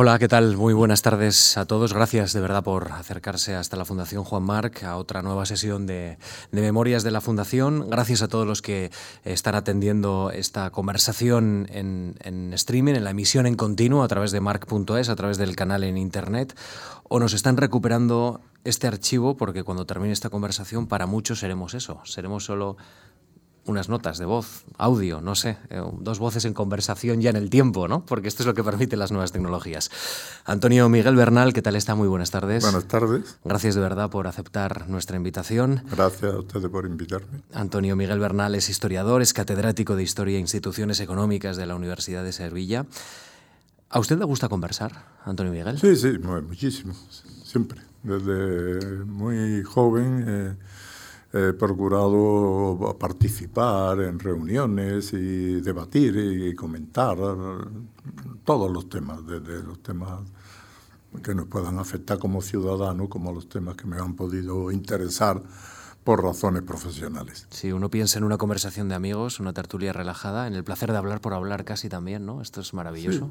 Hola, ¿qué tal? Muy buenas tardes a todos. Gracias de verdad por acercarse hasta la Fundación Juan Marc a otra nueva sesión de, Memorias de la Fundación. Gracias a todos los que están atendiendo esta conversación en, en streaming, en la emisión en continuo a través de marc.es, a través del canal en internet, o nos están recuperando este archivo porque cuando termine esta conversación para muchos seremos eso, seremos solo unas notas de voz, audio, no sé, eh, dos voces en conversación ya en el tiempo, ¿no? Porque esto es lo que permiten las nuevas tecnologías. Antonio Miguel Bernal, ¿qué tal está? Muy buenas tardes. Buenas tardes. Gracias de verdad por aceptar nuestra invitación. Gracias a ustedes por invitarme. Antonio Miguel Bernal es historiador, es catedrático de Historia e Instituciones Económicas de la Universidad de Sevilla. ¿A usted le gusta conversar, Antonio Miguel? Sí, sí, muchísimo, siempre. Desde muy joven... Eh, he procurado participar en reuniones y debatir y comentar todos los temas, desde los temas que nos puedan afectar como ciudadanos, como los temas que me han podido interesar por razones profesionales. Si uno piensa en una conversación de amigos, una tertulia relajada, en el placer de hablar por hablar casi también, ¿no? Esto es maravilloso.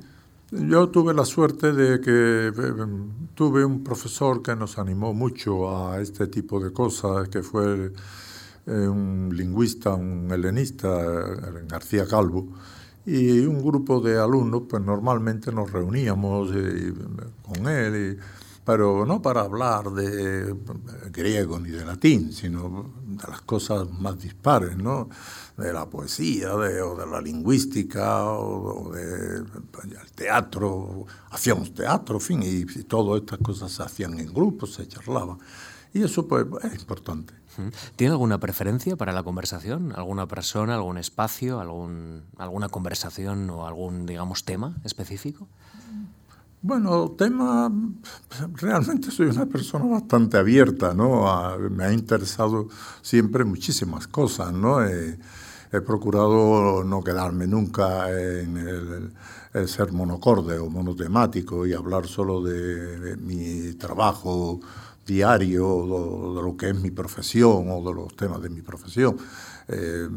Yo tuve la suerte de que eh, tuve un profesor que nos animó mucho a este tipo de cosas, que fue eh, un lingüista, un helenista, eh, García Calvo, y un grupo de alumnos, pues normalmente nos reuníamos con él, pero no para hablar de griego ni de latín, sino de las cosas más dispares, ¿no? De la poesía de, o de la lingüística o, del teatro. Hacíamos teatro, en fin, y, todas estas cosas se hacían en grupos, se charlaban. Y eso pues es importante. ¿Tiene alguna preferencia para la conversación? ¿Alguna persona, algún espacio, algún, alguna conversación o algún, digamos, tema específico? Bueno, tema, realmente soy una persona bastante abierta, ¿no? me ha interesado siempre muchísimas cosas, ¿no? Eh, he procurado no quedarme nunca en el, ser monocorde o monotemático y hablar solo de, mi trabajo diario, de, lo que es mi profesión o de los temas de mi profesión. Eh,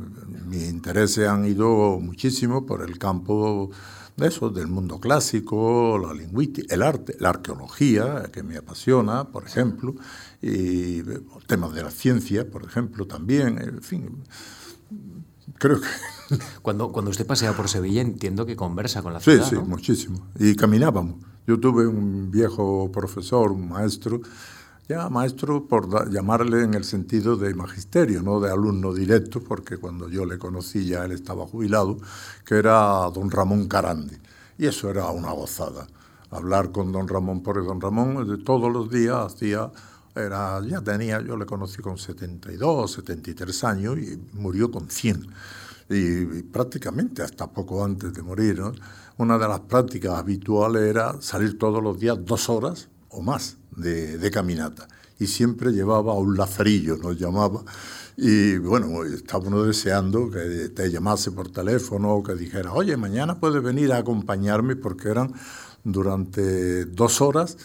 mis intereses han ido muchísimo por el campo de eso, del mundo clásico, la lingüística, el arte, la arqueología, que me apasiona, por ejemplo, y temas de la ciencia, por ejemplo, también, en fin Creo que... Cuando, cuando usted pasea por Sevilla entiendo que conversa con la ciudad, Sí, sí, muchísimo. Y caminábamos. Yo tuve un viejo profesor, un maestro, ya maestro por llamarle en el sentido de magisterio, no de alumno directo, porque cuando yo le conocí ya él estaba jubilado, que era don Ramón Carandi. Y eso era una gozada. Hablar con don Ramón, porque don Ramón todos los días hacía era, ya tenía, yo le conocí con 72, 73 años y murió con 100. Y, prácticamente hasta poco antes de morir, una de las prácticas habituales era salir todos los días dos horas o más de, caminata. Y siempre llevaba un lazarillo, nos llamaba. Y bueno, estaba uno deseando que te llamase por teléfono o que dijera, oye, mañana puedes venir a acompañarme porque eran durante dos horas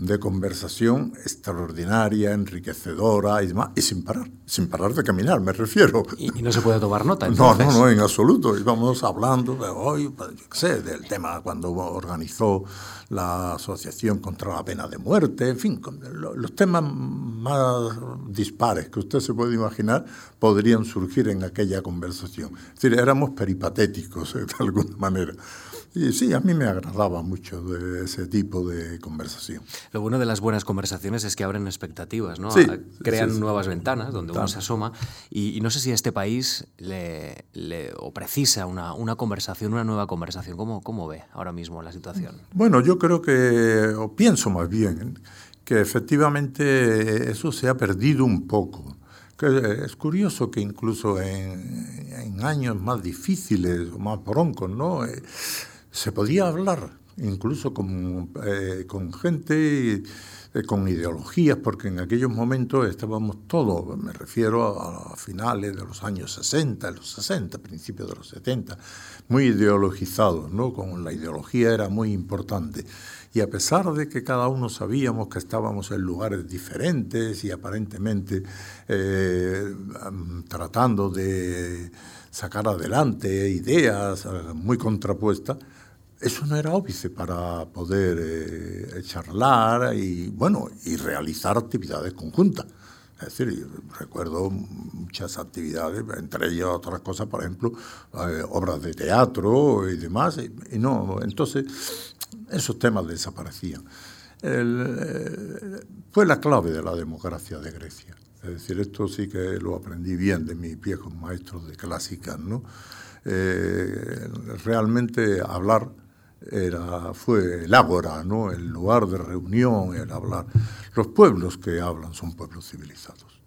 de conversación extraordinaria, enriquecedora y demás, y sin parar, sin parar de caminar, me refiero. ¿Y, no se puede tomar nota? No, no, no, en absoluto. Íbamos hablando de hoy, pues, yo qué sé, del tema cuando organizó la Asociación contra la Pena de Muerte, en fin, los temas más dispares que usted se puede imaginar podrían surgir en aquella conversación. Es decir, éramos peripatéticos de alguna manera. Y sí, a mí me agradaba mucho de ese tipo de conversación. Lo bueno de las buenas conversaciones es que abren expectativas, ¿no? Sí, Crean nuevas ventanas donde uno se asoma. Y, no sé si a este país le, o precisa una, una, conversación, una nueva conversación. ¿Cómo, ¿Cómo ve ahora mismo la situación? Bueno, yo creo que, o pienso más bien, que efectivamente eso se ha perdido un poco. Que es curioso que incluso en, en años más difíciles o más broncos, ¿no? Eh, se podía hablar incluso con, eh, gente eh, con ideologías, porque en aquellos momentos estábamos todos, me refiero a, finales de los años 60, los 60, principios de los 70, muy ideologizados, ¿no? Con la ideología era muy importante. Y a pesar de que cada uno sabíamos que estábamos en lugares diferentes y aparentemente eh, tratando de sacar adelante ideas muy contrapuestas, eso no era óbice para poder eh, charlar y, bueno, y realizar actividades conjuntas. Es decir, recuerdo muchas actividades, entre ellas otras cosas, por ejemplo, eh, obras de teatro y demás, y, no, entonces esos temas desaparecían. Eh, fue la clave de la democracia de Grecia. Es decir, esto sí que lo aprendí bien de mis viejos maestros de clásicas, ¿no? realmente hablar era, fue el ágora, ¿no? el lugar de reunión, el hablar. Los pueblos que hablan son pueblos civilizados.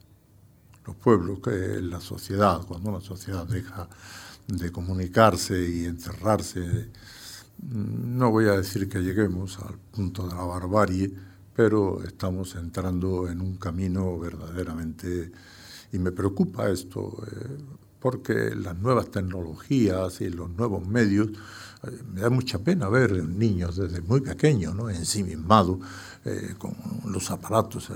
Los pueblos que la sociedad, cuando una sociedad deja de comunicarse y encerrarse, no voy a decir que lleguemos al punto de la barbarie, pero estamos entrando en un camino verdaderamente... Y me preocupa esto, eh, porque las nuevas tecnologías y los nuevos medios me da mucha pena ver niños desde muy pequeños, ¿no? ensimismados, eh, con los aparatos,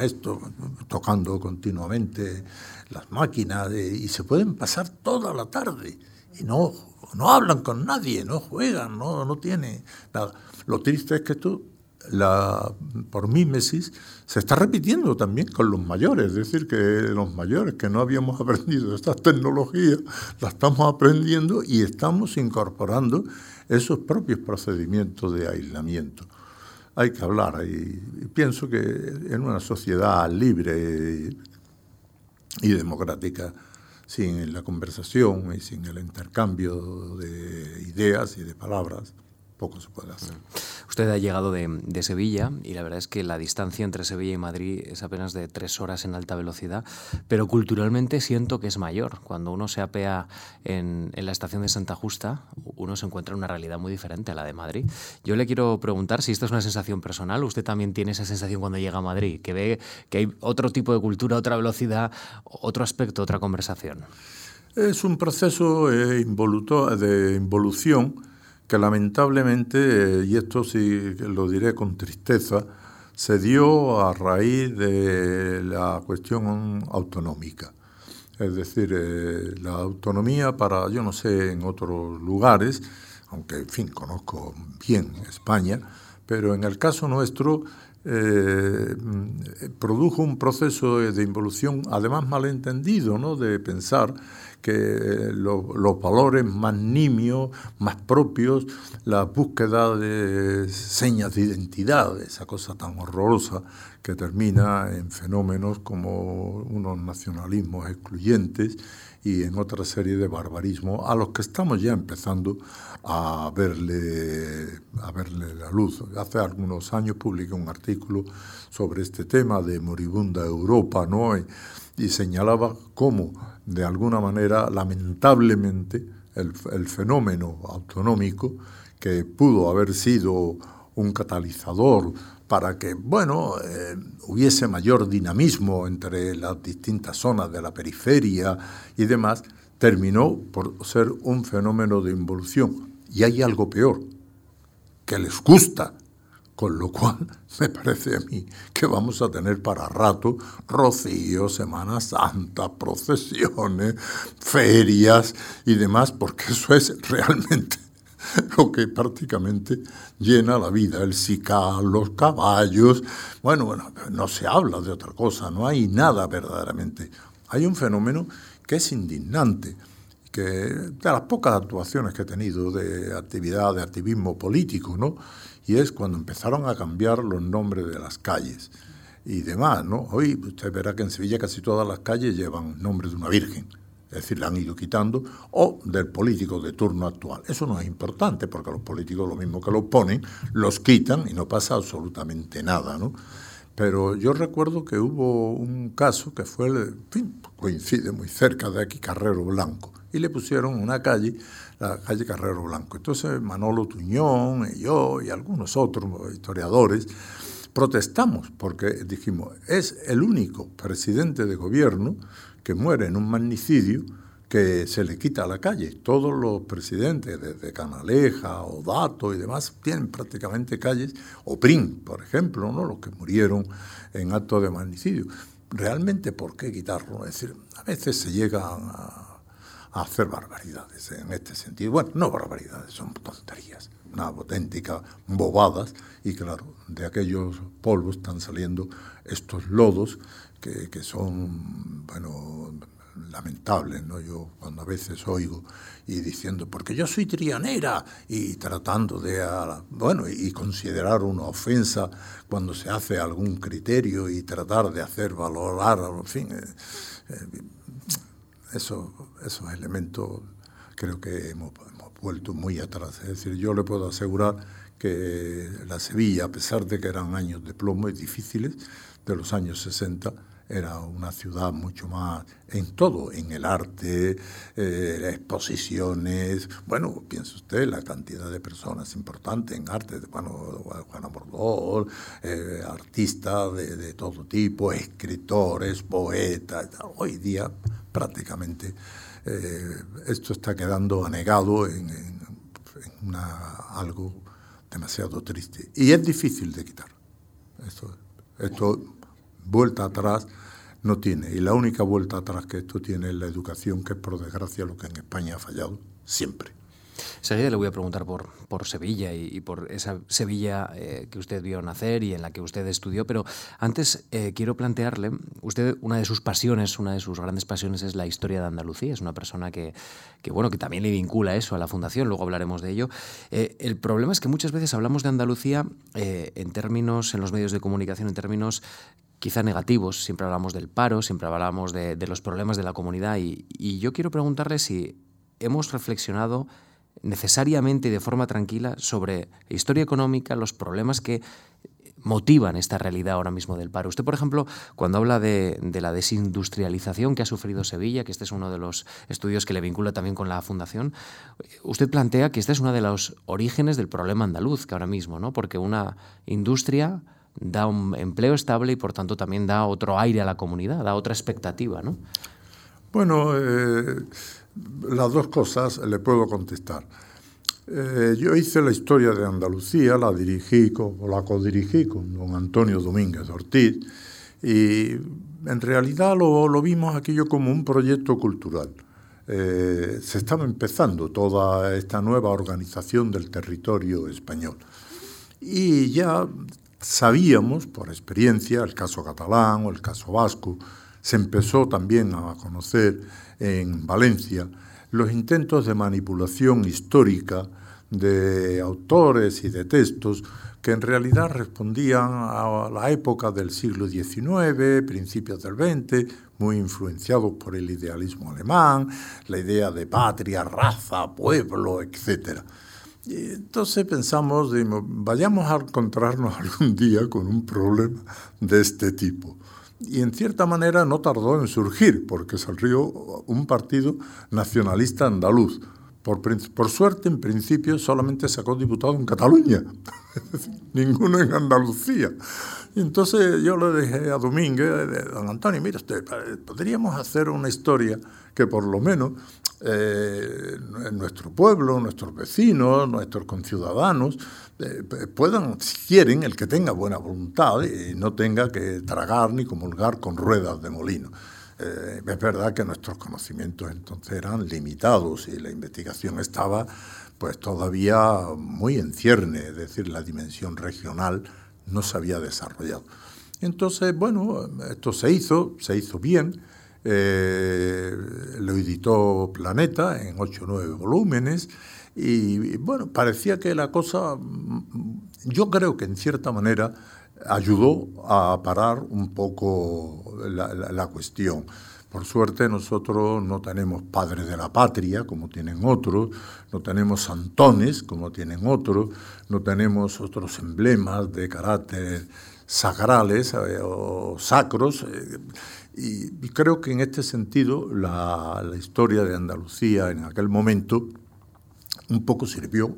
esto, tocando continuamente las máquinas, y se pueden pasar toda la tarde y no, no hablan con nadie, no juegan, no, no tienen nada. Lo triste es que tú la, por mímesis, se está repitiendo también con los mayores, es decir, que los mayores que no habíamos aprendido estas tecnologías, las estamos aprendiendo y estamos incorporando esos propios procedimientos de aislamiento. Hay que hablar y, pienso que en una sociedad libre y democrática, sin la conversación y sin el intercambio de ideas y de palabras, poco se puede hacer. Usted ha llegado de, Sevilla y la verdad es que la distancia entre Sevilla y Madrid es apenas de tres horas en alta velocidad, pero culturalmente siento que es mayor. Cuando uno se apea en, la estación de Santa Justa, uno se encuentra en una realidad muy diferente a la de Madrid. Yo le quiero preguntar si esto es una sensación personal, usted también tiene esa sensación cuando llega a Madrid, que ve que hay otro tipo de cultura, otra velocidad, otro aspecto, otra conversación. Es un proceso eh, de involución que lamentablemente, eh, y esto sí lo diré con tristeza, se dio a raíz de la cuestión autonómica. Es decir, eh, la autonomía para, yo no sé, en otros lugares, aunque en fin, conozco bien España, pero en el caso nuestro eh, produjo un proceso de involución, además malentendido, ¿no? de pensar que los valores más nimios, más propios, la búsqueda de señas de identidad, esa cosa tan horrorosa que termina en fenómenos como unos nacionalismos excluyentes y en otra serie de barbarismos a los que estamos ya empezando a verle, a verle la luz. Hace algunos años publiqué un artículo sobre este tema de moribunda Europa, ¿no? y, y señalaba cómo de alguna manera, lamentablemente, el, fenómeno autonómico, que pudo haber sido un catalizador para que, bueno, eh, hubiese mayor dinamismo entre las distintas zonas de la periferia y demás, terminó por ser un fenómeno de involución. Y hay algo peor, que les gusta con lo cual, me parece a mí que vamos a tener para rato rocío, Semana Santa, procesiones, ferias y demás, porque eso es realmente lo que prácticamente llena la vida, el sical, los caballos. Bueno, bueno, no se habla de otra cosa, no hay nada verdaderamente. Hay un fenómeno que es indignante, que de las pocas actuaciones que he tenido de actividad, de activismo político, ¿no? y es cuando empezaron a cambiar los nombres de las calles y demás, ¿no? Hoy usted verá que en Sevilla casi todas las calles llevan nombre de una virgen, es decir, la han ido quitando, o del político de turno actual. Eso no es importante, porque los políticos lo mismo que lo ponen, los quitan y no pasa absolutamente nada, ¿no? Pero yo recuerdo que hubo un caso que fue, en fin, coincide muy cerca de aquí, Carrero Blanco, y le pusieron una calle la calle Carrero Blanco. Entonces Manolo Tuñón y yo y algunos otros historiadores protestamos porque dijimos, es el único presidente de gobierno que muere en un magnicidio que se le quita a la calle. Todos los presidentes, desde Canaleja, Odato y demás, tienen prácticamente calles, o Prim, por ejemplo, ¿no? los que murieron en acto de magnicidio. Realmente, ¿por qué quitarlo? Es decir, a veces se llega a hacer barbaridades en este sentido. Bueno, no barbaridades, son tonterías, una auténtica bobadas. Y claro, de aquellos polvos están saliendo estos lodos que, que son, bueno, lamentables, ¿no? Yo cuando a veces oigo y diciendo, porque yo soy trianera, y tratando de, bueno, y considerar una ofensa cuando se hace algún criterio y tratar de hacer valorar, en fin, eh, eh, eso, esos elementos creo que hemos, hemos vuelto muy atrás. Es decir, yo le puedo asegurar que la Sevilla, a pesar de que eran años de plomo y difíciles, de los años 60, era una ciudad mucho más en todo, en el arte, eh, exposiciones, bueno, piense usted la cantidad de personas importantes en arte, bueno, Juana Bordó, eh, artistas de, todo tipo, escritores, poetas, hoy día prácticamente eh, esto está quedando anegado en, una, algo demasiado triste y es difícil de quitar. Esto, esto vuelta atrás no tiene. Y la única vuelta atrás que esto tiene es la educación, que es por desgracia lo que en España ha fallado siempre. Seguida le voy a preguntar por, por Sevilla y, por esa Sevilla eh, que usted vio nacer y en la que usted estudió, pero antes eh, quiero plantearle, usted una de sus pasiones, una de sus grandes pasiones es la historia de Andalucía, es una persona que, que bueno, que también le vincula eso a la fundación, luego hablaremos de ello. Eh, el problema es que muchas veces hablamos de Andalucía en términos, en los medios de comunicación, en términos quizá negativos. Siempre hablamos del paro, siempre hablamos de, los problemas de la comunidad y, yo quiero preguntarle si hemos reflexionado necesariamente y de forma tranquila sobre historia económica, los problemas que motivan esta realidad ahora mismo del paro. Usted, por ejemplo, cuando habla de, de, la desindustrialización que ha sufrido Sevilla, que este es uno de los estudios que le vincula también con la Fundación, usted plantea que este es uno de los orígenes del problema andaluz que ahora mismo, ¿no? porque una industria da un empleo estable y por tanto también da otro aire a la comunidad, da otra expectativa, ¿no? Bueno, eh, las dos cosas le puedo contestar. Eh, yo hice la historia de Andalucía, la dirigí o la codirigí con don Antonio Domínguez Ortiz y en realidad lo, lo vimos aquello como un proyecto cultural. Eh, se estaba empezando toda esta nueva organización del territorio español. Y ya Sabíamos, por experiencia, el caso catalán o el caso vasco, se empezó también a conocer en Valencia los intentos de manipulación histórica de autores y de textos que en realidad respondían a la época del siglo XIX, principios del XX, muy influenciados por el idealismo alemán, la idea de patria, raza, pueblo, etcétera. Y entonces pensamos, vayamos a encontrarnos algún día con un problema de este tipo. Y en cierta manera no tardó en surgir, porque salió un partido nacionalista andaluz. Por, por suerte, en principio, solamente sacó diputado en Cataluña, ninguno en Andalucía. Entonces yo le dije a Domínguez, don Antonio, mira usted, podríamos hacer una historia que por lo menos eh, nuestro pueblo, nuestros vecinos, nuestros conciudadanos eh, puedan, si quieren, el que tenga buena voluntad y no tenga que tragar ni comulgar con ruedas de molino. Eh, es verdad que nuestros conocimientos entonces eran limitados y la investigación estaba pues todavía muy en cierne, es decir, la dimensión regional no se había desarrollado. Entonces, bueno, esto se hizo, se hizo bien, eh, lo editó Planeta en ocho o nueve volúmenes y, bueno, parecía que la cosa, yo creo que en cierta manera ayudó a parar un poco la, cuestión. Por suerte nosotros no tenemos padres de la patria como tienen otros, no tenemos santones como tienen otros, no tenemos otros emblemas de carácter sacrales eh, o sacros. Eh, y, creo que en este sentido la, historia de Andalucía en aquel momento un poco sirvió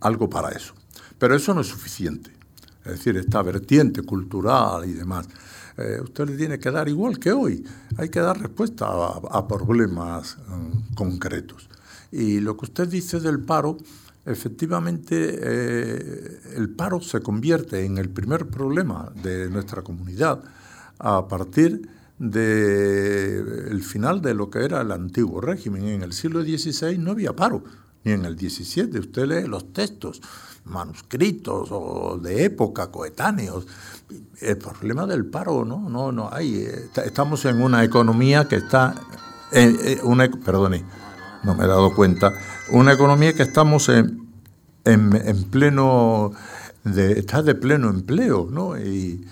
algo para eso. Pero eso no es suficiente. Es decir, esta vertiente cultural y demás, eh, usted le tiene que dar igual que hoy. Hay que dar respuesta a, problemas mm, concretos. Y lo que usted dice del paro, efectivamente, eh, el paro se convierte en el primer problema de nuestra comunidad a partir del final de lo que era el antiguo régimen. En el siglo XVI no había paro, ni en el XVII. Usted lee los textos manuscritos o de época coetáneos. El problema del paro, no, no, no hay. Estamos en una economía que está, eh, una, perdone, no me he dado cuenta, una economía que estamos en, en, pleno, de, está de pleno empleo, ¿no? y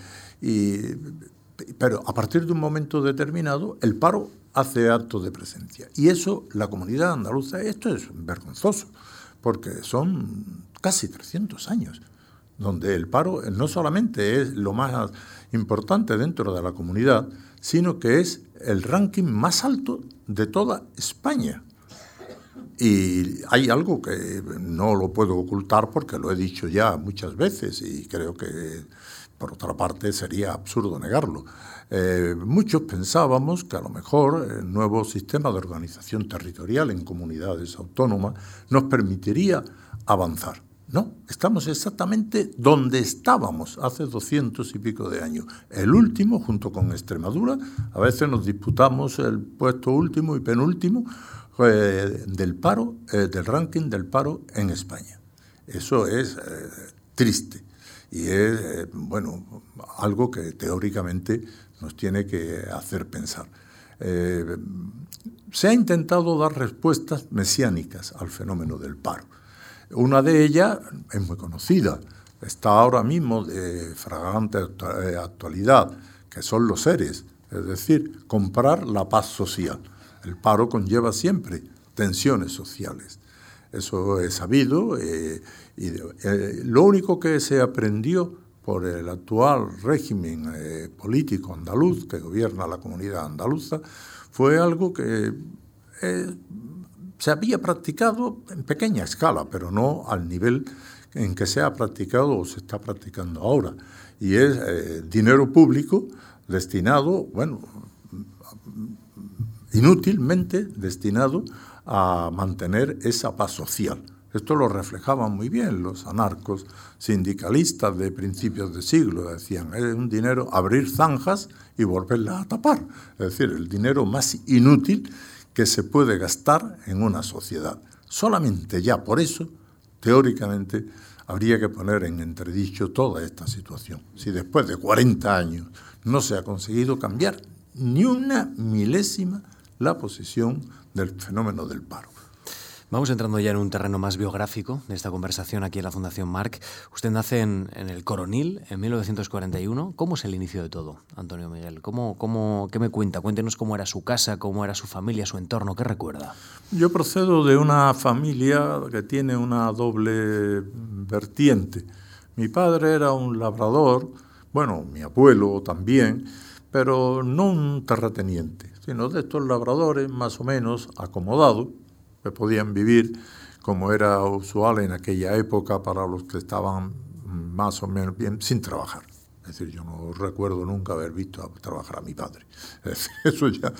pero a partir de un momento determinado, el paro hace acto de presencia. Y eso, la comunidad andaluza, esto es vergonzoso, porque son casi 300 años donde el paro no solamente es lo más importante dentro de la comunidad, sino que es el ranking más alto de toda España. Y hay algo que no lo puedo ocultar porque lo he dicho ya muchas veces y creo que por otra parte, sería absurdo negarlo. Eh, muchos pensábamos que a lo mejor el nuevo sistema de organización territorial en comunidades autónomas nos permitiría avanzar. No, estamos exactamente donde estábamos hace doscientos y pico de años. El último, junto con Extremadura, a veces nos disputamos el puesto último y penúltimo eh, del paro, eh, del ranking del paro en España. Eso es triste y es, eh, bueno, algo que teóricamente nos tiene que hacer pensar. Eh, se ha intentado dar respuestas mesiánicas al fenómeno del paro. Una de ellas es muy conocida, está ahora mismo de fragante eh, actualidad, que son los seres, es decir, comprar la paz social. El paro conlleva siempre tensiones sociales. Eso es sabido eh, lo único que se aprendió por el actual régimen eh, político andaluz que gobierna la comunidad andaluza fue algo que eh, se había practicado en pequeña escala, pero no al nivel en que se ha practicado o se está practicando ahora. Y es dinero público destinado, bueno, inútilmente destinado a mantener esa paz social. Esto lo reflejaban muy bien los anarcos sindicalistas de principios de siglo. Decían, es un dinero abrir zanjas y volverla a tapar. Es decir, el dinero más inútil que se puede gastar en una sociedad. Solamente ya por eso, teóricamente, habría que poner en entredicho toda esta situación. Si después de 40 años no se ha conseguido cambiar ni una milésima la posición del fenómeno del paro. Vamos entrando ya en un terreno más biográfico de esta conversación aquí en la Fundación Marc. Usted nace en, el Coronil en 1941. ¿Cómo es el inicio de todo, Antonio Miguel? ¿Cómo, cómo, ¿Qué me cuenta? Cuéntenos cómo era su casa, cómo era su familia, su entorno. ¿Qué recuerda? Yo procedo de una familia que tiene una doble vertiente. Mi padre era un labrador, bueno, mi abuelo también, pero no un terrateniente, sino de estos labradores más o menos acomodados podían vivir como era usual en aquella época para los que estaban más o menos bien sin trabajar. Es decir, yo no recuerdo nunca haber visto trabajar a mi padre. eso ya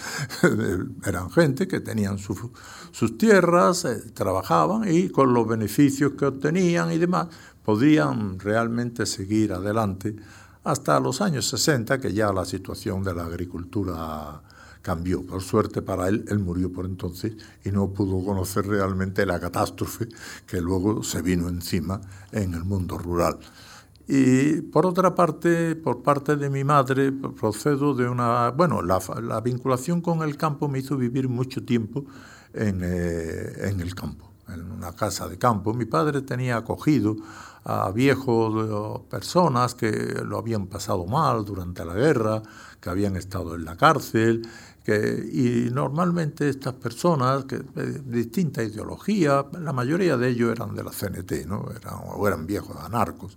eran gente que tenían sus tierras, eh, trabajaban y con los beneficios que obtenían y demás podían realmente seguir adelante hasta los años 60, que ya la situación de la agricultura cambió. Por suerte para él, él murió por entonces y no pudo conocer realmente la catástrofe que luego se vino encima en el mundo rural. Y por otra parte, por parte de mi madre, procedo de una... Bueno, la, vinculación con el campo me hizo vivir mucho tiempo en, eh, en el campo, en una casa de campo. Mi padre tenía acogido a viejos personas que lo habían pasado mal durante la guerra, que habían estado en la cárcel y normalmente estas personas que, de distinta ideología, la mayoría de ellos eran de la CNT, ¿no? eran, o eran viejos anarcos,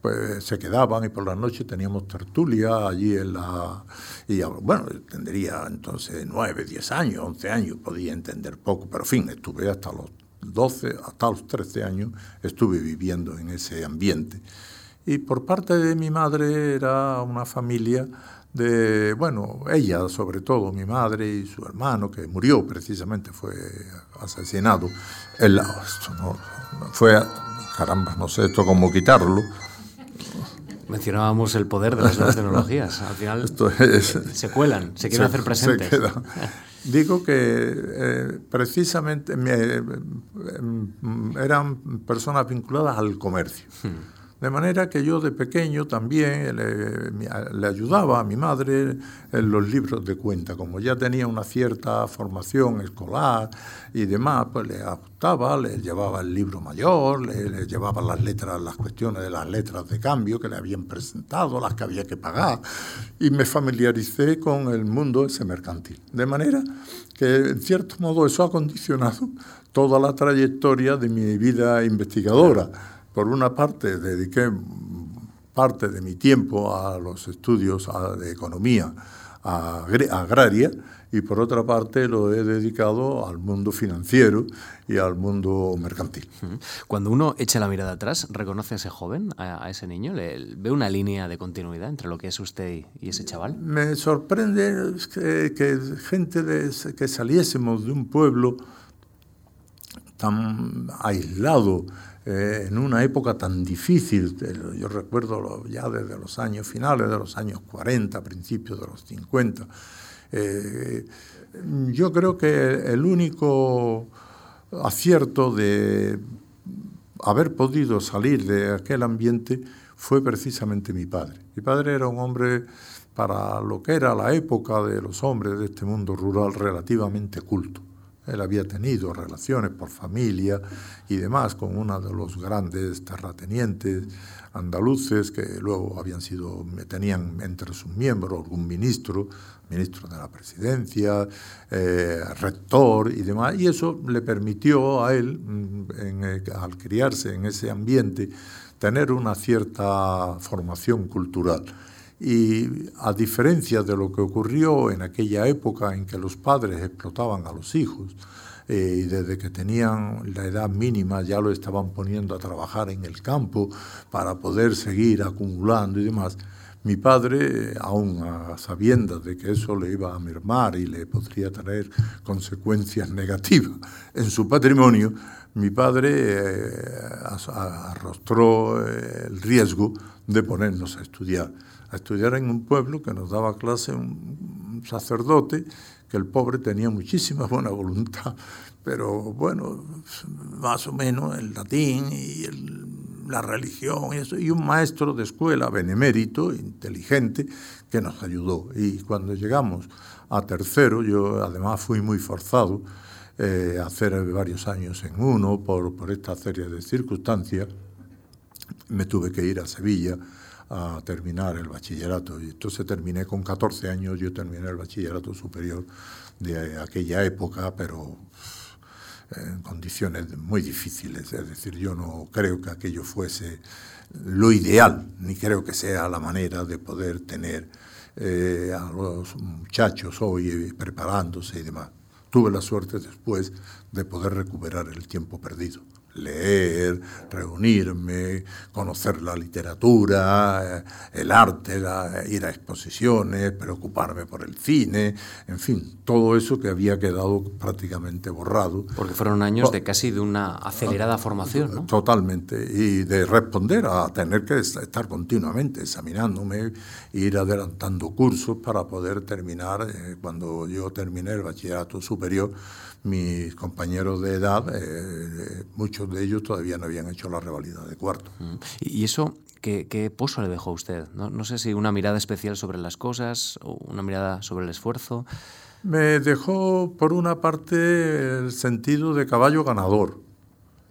pues se quedaban y por la noche teníamos tertulia allí en la... Y bueno, tendría entonces nueve, diez años, once años, podía entender poco, pero en fin, estuve hasta los 12, hasta los 13 años, estuve viviendo en ese ambiente. Y por parte de mi madre era una familia de, bueno, ella sobre todo, mi madre y su hermano, que murió precisamente, fue asesinado. El, esto no, fue, caramba, no sé esto cómo quitarlo. Mencionábamos el poder de las nuevas tecnologías. Al final se cuelan, se quieren hacer presentes. Digo que eh, precisamente eh, eran personas vinculadas al comercio. Hmm. De manera que yo de pequeño también le, ayudaba a mi madre en los libros de cuenta. Como ya tenía una cierta formación escolar y demás, pues le ajustaba, le llevaba el libro mayor, le, llevaba las letras, las cuestiones de las letras de cambio que le habían presentado, las que había que pagar, y me familiaricé con el mundo ese mercantil. De manera que, en cierto modo, eso ha condicionado toda la trayectoria de mi vida investigadora por una parte, dediqué parte de mi tiempo a los estudios de economía agraria y por otra parte lo he dedicado al mundo financiero y al mundo mercantil. Cuando uno echa la mirada atrás, ¿reconoce a ese joven, a, ese niño? ¿Le, ¿Ve una línea de continuidad entre lo que es usted y ese chaval? Me sorprende que, gente de, que saliésemos de un pueblo tan aislado, eh, en una época tan difícil, yo recuerdo ya desde los años finales de los años 40, principios de los 50, eh, yo creo que el único acierto de haber podido salir de aquel ambiente fue precisamente mi padre. Mi padre era un hombre para lo que era la época de los hombres de este mundo rural relativamente culto. Él había tenido relaciones por familia y demás con uno de los grandes terratenientes andaluces que luego habían sido, tenían entre sus miembros algún ministro, ministro de la presidencia, eh, rector y demás, y eso le permitió a él, mm, eh, al criarse en ese ambiente, tener una cierta formación cultural. Y a diferencia de lo que ocurrió en aquella época en que los padres explotaban a los hijos, eh, y desde que tenían la edad mínima ya lo estaban poniendo a trabajar en el campo para poder seguir acumulando y demás, mi padre, aún a sabiendas de que eso le iba a mermar y le podría tener consecuencias negativas en su patrimonio, mi padre eh, arrostró eh, el riesgo de ponernos a estudiar a estudiar en un pueblo que nos daba clase un sacerdote, que el pobre tenía muchísima buena voluntad, pero bueno, más o menos el latín y la religión y eso, y un maestro de escuela benemérito, inteligente, que nos ayudó. Y cuando llegamos a tercero, yo además fui muy forzado eh, a hacer varios años en uno por, por esta serie de circunstancias, me tuve que ir a Sevilla a terminar el bachillerato. Y entonces terminé con 14 años, yo terminé el bachillerato superior de aquella época, pero en condiciones muy difíciles. Es decir, yo no creo que aquello fuese lo ideal, ni creo que sea la manera de poder tener eh, a los muchachos hoy preparándose y demás. Tuve la suerte después de poder recuperar el tiempo perdido leer, reunirme, conocer la literatura, eh, el arte, ir a exposiciones, preocuparme por el cine, en fin, todo eso que había quedado prácticamente borrado. Porque fueron años de casi de una acelerada formación, ¿no? Totalmente, y de responder a tener que estar continuamente examinándome, ir adelantando cursos para poder terminar, eh, cuando yo terminé el bachillerato superior, mis compañeros de edad, eh, muchos de ellos todavía no habían hecho la revalida de cuarto. Mm. ¿Y eso qué, qué pozo le dejó a usted? ¿No? no sé si una mirada especial sobre las cosas o una mirada sobre el esfuerzo. Me dejó, por una parte, el sentido de caballo ganador,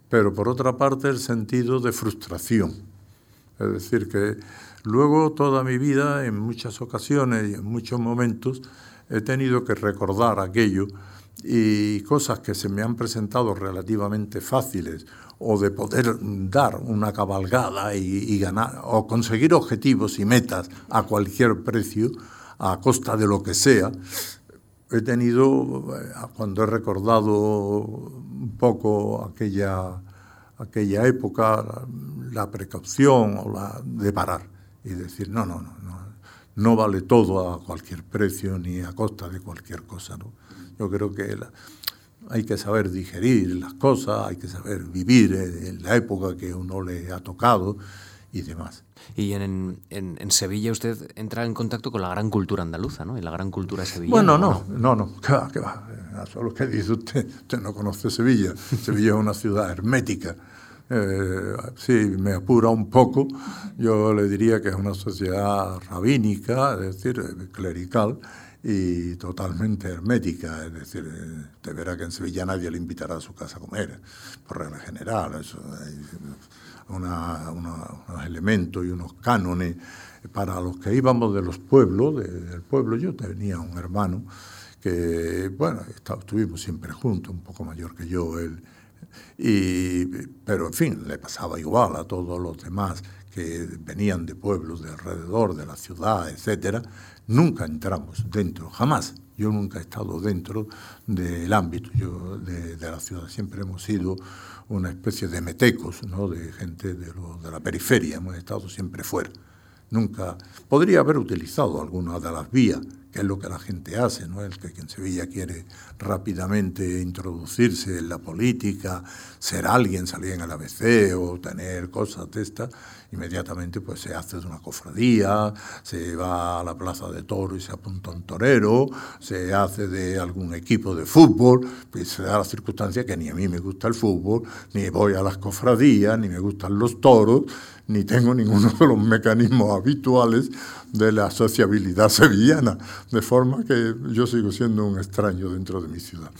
pero por otra parte, el sentido de frustración. Es decir, que luego toda mi vida, en muchas ocasiones y en muchos momentos, he tenido que recordar aquello y cosas que se me han presentado relativamente fáciles o de poder dar una cabalgada y, ganar o conseguir objetivos y metas a cualquier precio, a costa de lo que sea, he tenido, eh, cuando he recordado un poco aquella, aquella época, la, precaución o la de parar y decir, no, no, no, no, no vale todo a cualquier precio ni a costa de cualquier cosa. ¿no? Yo creo que hay que saber digerir las cosas, hay que saber vivir en la época que uno le ha tocado y demás. Y en, en, Sevilla usted entra en contacto con la gran cultura andaluza, ¿no? Y la gran cultura sevillana. Bueno, no, no, no, ¿qué va, Solo que dice usted, usted no conoce Sevilla. Sevilla es una ciudad hermética. Eh, sí, me apura un poco. Yo le diría que es una sociedad rabínica, es decir, clerical y totalmente hermética. Es decir, te verá que en Sevilla nadie le invitará a su casa a comer, por regla general. Eso, hay unos elementos y unos cánones para los que íbamos de los pueblos, del pueblo. Yo tenía un hermano que, bueno, estuvimos siempre juntos, un poco mayor que yo, él. Y, pero en fin, le pasaba igual a todos los demás que venían de pueblos de alrededor de la ciudad, etcétera, nunca entramos dentro, jamás. Yo nunca he estado dentro del ámbito yo, de, la ciudad, siempre hemos sido una especie de metecos, ¿no? de gente de, de la periferia, hemos estado siempre fuera. Nunca podría haber utilizado alguna de las vías que es lo que la gente hace, ¿no? El que en Sevilla quiere rápidamente introducirse en la política, ser alguien, salir en el ABC o tener cosas de estas, inmediatamente pues se hace de una cofradía, se va a la plaza de toro y se apunta un torero, se hace de algún equipo de fútbol, pues se da la circunstancia que ni a mí me gusta el fútbol, ni voy a las cofradías, ni me gustan los toros, ni tengo ninguno de los mecanismos habituales de la sociabilidad sevillana, de forma que yo sigo siendo un extraño dentro de mi ciudad.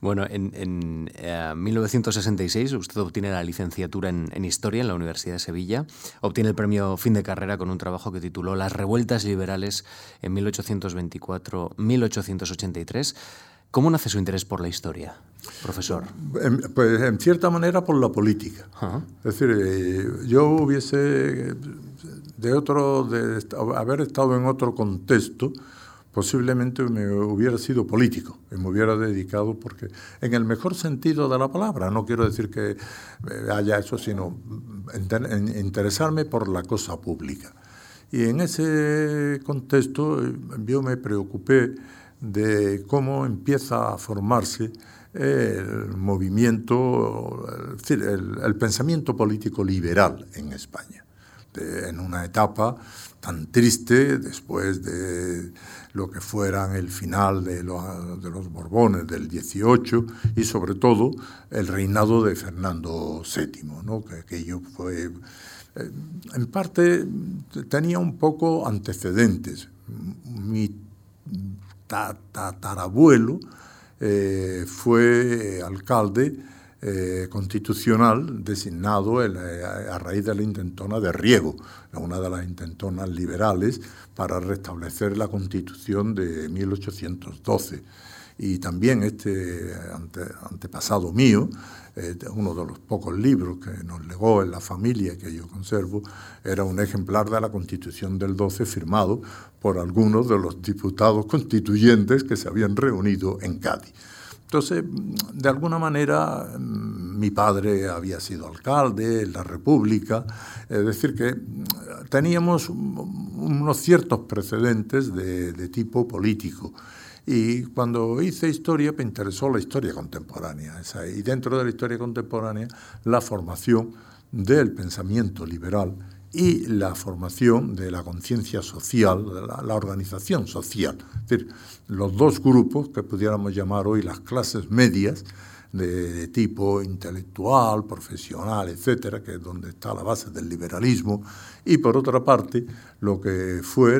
Bueno, en, 1966 eh, usted obtiene la licenciatura en, en, Historia en la Universidad de Sevilla, obtiene el premio fin de carrera con un trabajo que tituló Las revueltas liberales en 1824-1883. ¿Cómo nace su interés por la historia, profesor? pues en cierta manera por la política. Es decir, eh, yo hubiese de otro, de haber estado en otro contexto, posiblemente me hubiera sido político y me hubiera dedicado, porque en el mejor sentido de la palabra, no quiero decir que eh, haya eso, sino interesarme por la cosa pública. Y en ese contexto eh, yo me preocupé de cómo empieza a formarse el movimiento, el pensamiento político liberal en España en una etapa tan triste después de lo que fueran el final de, de, los Borbones del 18 y sobre todo el reinado de Fernando VII, ¿no? que aquello fue, eh, en parte tenía un poco antecedentes. Mi tatarabuelo eh, fue alcalde eh, constitucional designado eh, a raíz de la intentona de Riego, una de las intentonas liberales para restablecer la constitución de 1812. Y también este antepasado mío, eh, uno de los pocos libros que nos legó en la familia que yo conservo, era un ejemplar de la Constitución del 12 firmado por algunos de los diputados constituyentes que se habían reunido en Cádiz. Entonces, de alguna manera, mi padre había sido alcalde en la República, es decir, que teníamos unos ciertos precedentes de, tipo político. Y cuando hice historia, me interesó la historia contemporánea. y dentro de la historia contemporánea, la formación del pensamiento liberal y la formación de la conciencia social, de la, organización social. Es decir, los dos grupos que pudiéramos llamar hoy las clases medias, de, tipo intelectual, profesional, etcétera, que es donde está la base del liberalismo, y por otra parte, lo que fue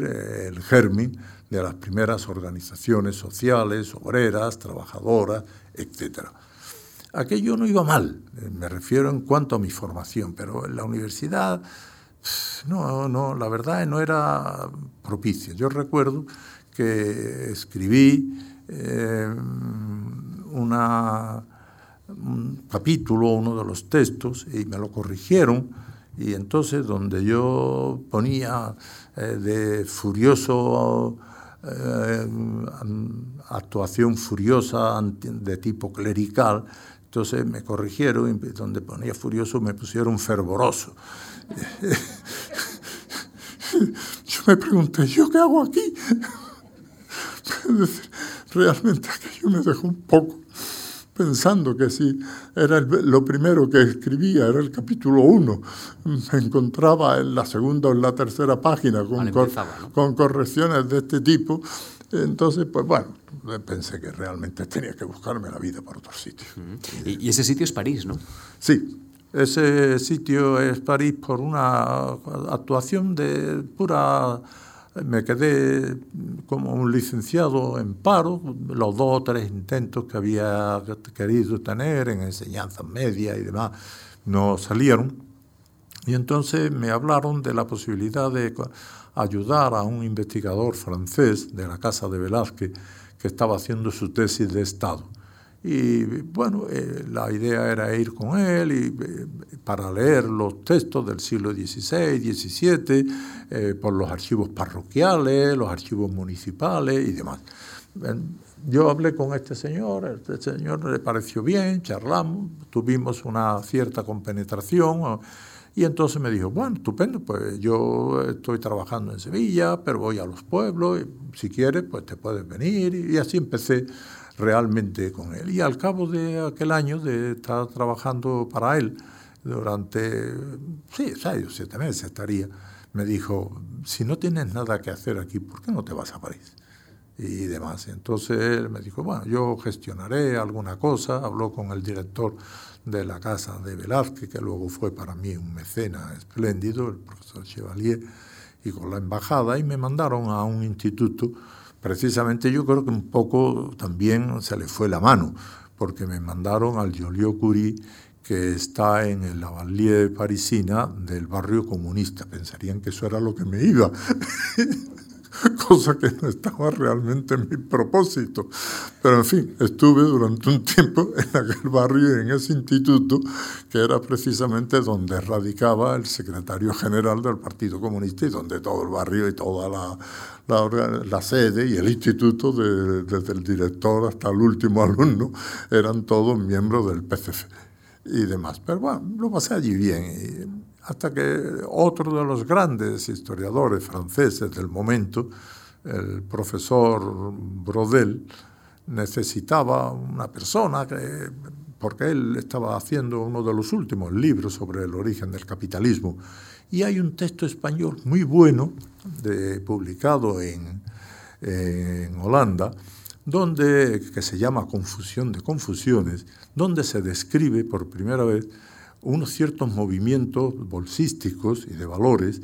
el germen de las primeras organizaciones sociales, obreras, trabajadoras, etcétera. Aquello no iba mal, me refiero en cuanto a mi formación, pero en la universidad no, no, la verdad no era propicia. Yo recuerdo que escribí eh, una, un capítulo, uno de los textos, y me lo corrigieron, y entonces donde yo ponía eh, de furioso, eh, actuación furiosa de tipo clerical, entonces me corrigieron y donde ponía furioso me pusieron fervoroso. Yo me pregunté, ¿yo qué hago aquí? Realmente aquello me dejó un poco pensando que si era lo primero que escribía, era el capítulo 1, me encontraba en la segunda o en la tercera página con, con correcciones de este tipo. Entonces, pues bueno, pensé que realmente tenía que buscarme la vida por otro sitio. y, ese sitio es París, ¿no? Sí, ese sitio es París por una actuación de pura me quedé como un licenciado en paro, los dos o tres intentos que había querido tener en enseñanza media y demás no salieron. Y entonces me hablaron de la posibilidad de ayudar a un investigador francés de la Casa de Velázquez que estaba haciendo su tesis de Estado. Y bueno, eh, la idea era ir con él y, eh, para leer los textos del siglo XVI, XVII, eh, por los archivos parroquiales, los archivos municipales y demás. Yo hablé con este señor, este señor le pareció bien, charlamos, tuvimos una cierta compenetración. Y entonces me dijo, bueno, estupendo, pues yo estoy trabajando en Sevilla, pero voy a los pueblos, y si quieres, pues te puedes venir. Y así empecé realmente con él. Y al cabo de aquel año de estar trabajando para él, durante, sí, seis o siete meses estaría, me dijo, si no tienes nada que hacer aquí, ¿por qué no te vas a París? Y demás. Entonces él me dijo, bueno, yo gestionaré alguna cosa, habló con el director de la casa de Velázquez, que luego fue para mí un mecena espléndido, el profesor Chevalier, y con la embajada, y me mandaron a un instituto precisamente yo creo que un poco también se le fue la mano, porque me mandaron al Joliot Curie, que está en el Lavalier parisina del barrio comunista. Pensarían que eso era lo que me iba. cosa que no estaba realmente en mi propósito. Pero en fin, estuve durante un tiempo en aquel barrio y en ese instituto, que era precisamente donde radicaba el secretario general del Partido Comunista y donde todo el barrio y toda la, la, sede y el instituto, desde el director hasta el último alumno, eran todos miembros del PCF y demás. Pero bueno, lo pasé allí bien hasta que otro de los grandes historiadores franceses del momento, el profesor Brodel, necesitaba una persona que, porque él estaba haciendo uno de los últimos libros sobre el origen del capitalismo. Y hay un texto español muy bueno, publicado en, en Holanda, donde, que se llama Confusión de Confusiones, donde se describe por primera vez unos ciertos movimientos bolsísticos y de valores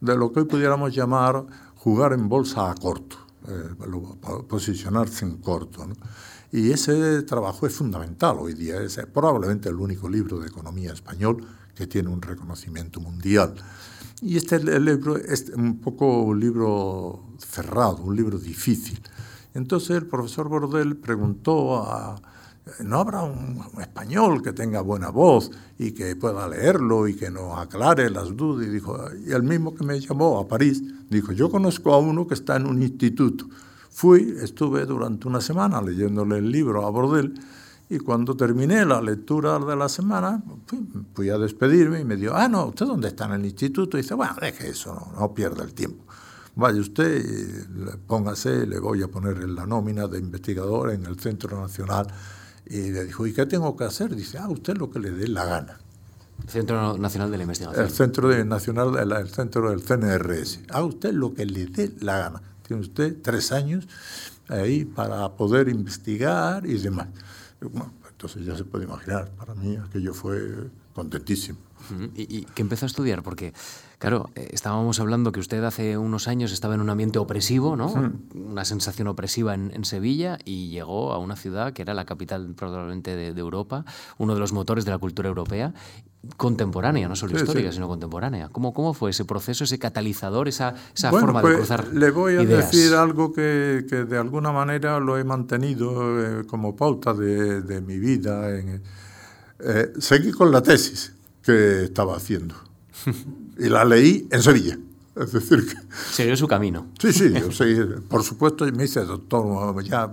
de lo que hoy pudiéramos llamar jugar en bolsa a corto, eh, posicionarse en corto. Y ese trabajo es fundamental hoy día, es probablemente el único libro de economía español que tiene un reconocimiento mundial. Y este libro es un poco un libro cerrado, un libro difícil. Entonces el profesor Bordel preguntó a, no habrá un, español que tenga buena voz y que pueda leerlo y que nos aclare las dudas. Y, dijo, y el mismo que me llamó a París, dijo, yo conozco a uno que está en un instituto. Fui, estuve durante una semana leyéndole el libro a Bordel y cuando terminé la lectura de la semana, fui, a despedirme y me dijo, ah, no, ¿usted dónde está en el instituto? Y dice, bueno, deje eso, no, no pierda el tiempo. Vaya usted, póngase, le voy a poner la nómina de investigador en el Centro Nacional y le dijo, ¿y qué tengo que hacer? Dice, ah, usted lo que le dé la gana. Centro Nacional de la Investigación. El Centro de Nacional, el, Centro del CNRS. Haga usted lo que le dé la gana. Tiene usted tres años ahí para poder investigar y demás. entonces ya se puede imaginar, para mí aquello fue contentísimo. ¿Y, qué empezó a estudiar? Porque, claro, eh, estábamos hablando que usted hace unos años estaba en un ambiente opresivo, ¿no? Una sensación opresiva en, Sevilla y llegó a una ciudad que era la capital probablemente de, Europa, uno de los motores de la cultura europea, contemporánea, no solo histórica, sino contemporánea. ¿Cómo, ¿Cómo fue ese proceso, ese catalizador, esa, esa forma de pues, cruzar Le voy a decir algo que, que, de alguna manera lo he mantenido eh, como pauta de, de mi vida. En, eh, seguí con la tesis que estaba haciendo. y la leí en Sevilla. Es decir, que... Siguió su camino. Sí, sí, yo seguí, por supuesto, me hice doctor ya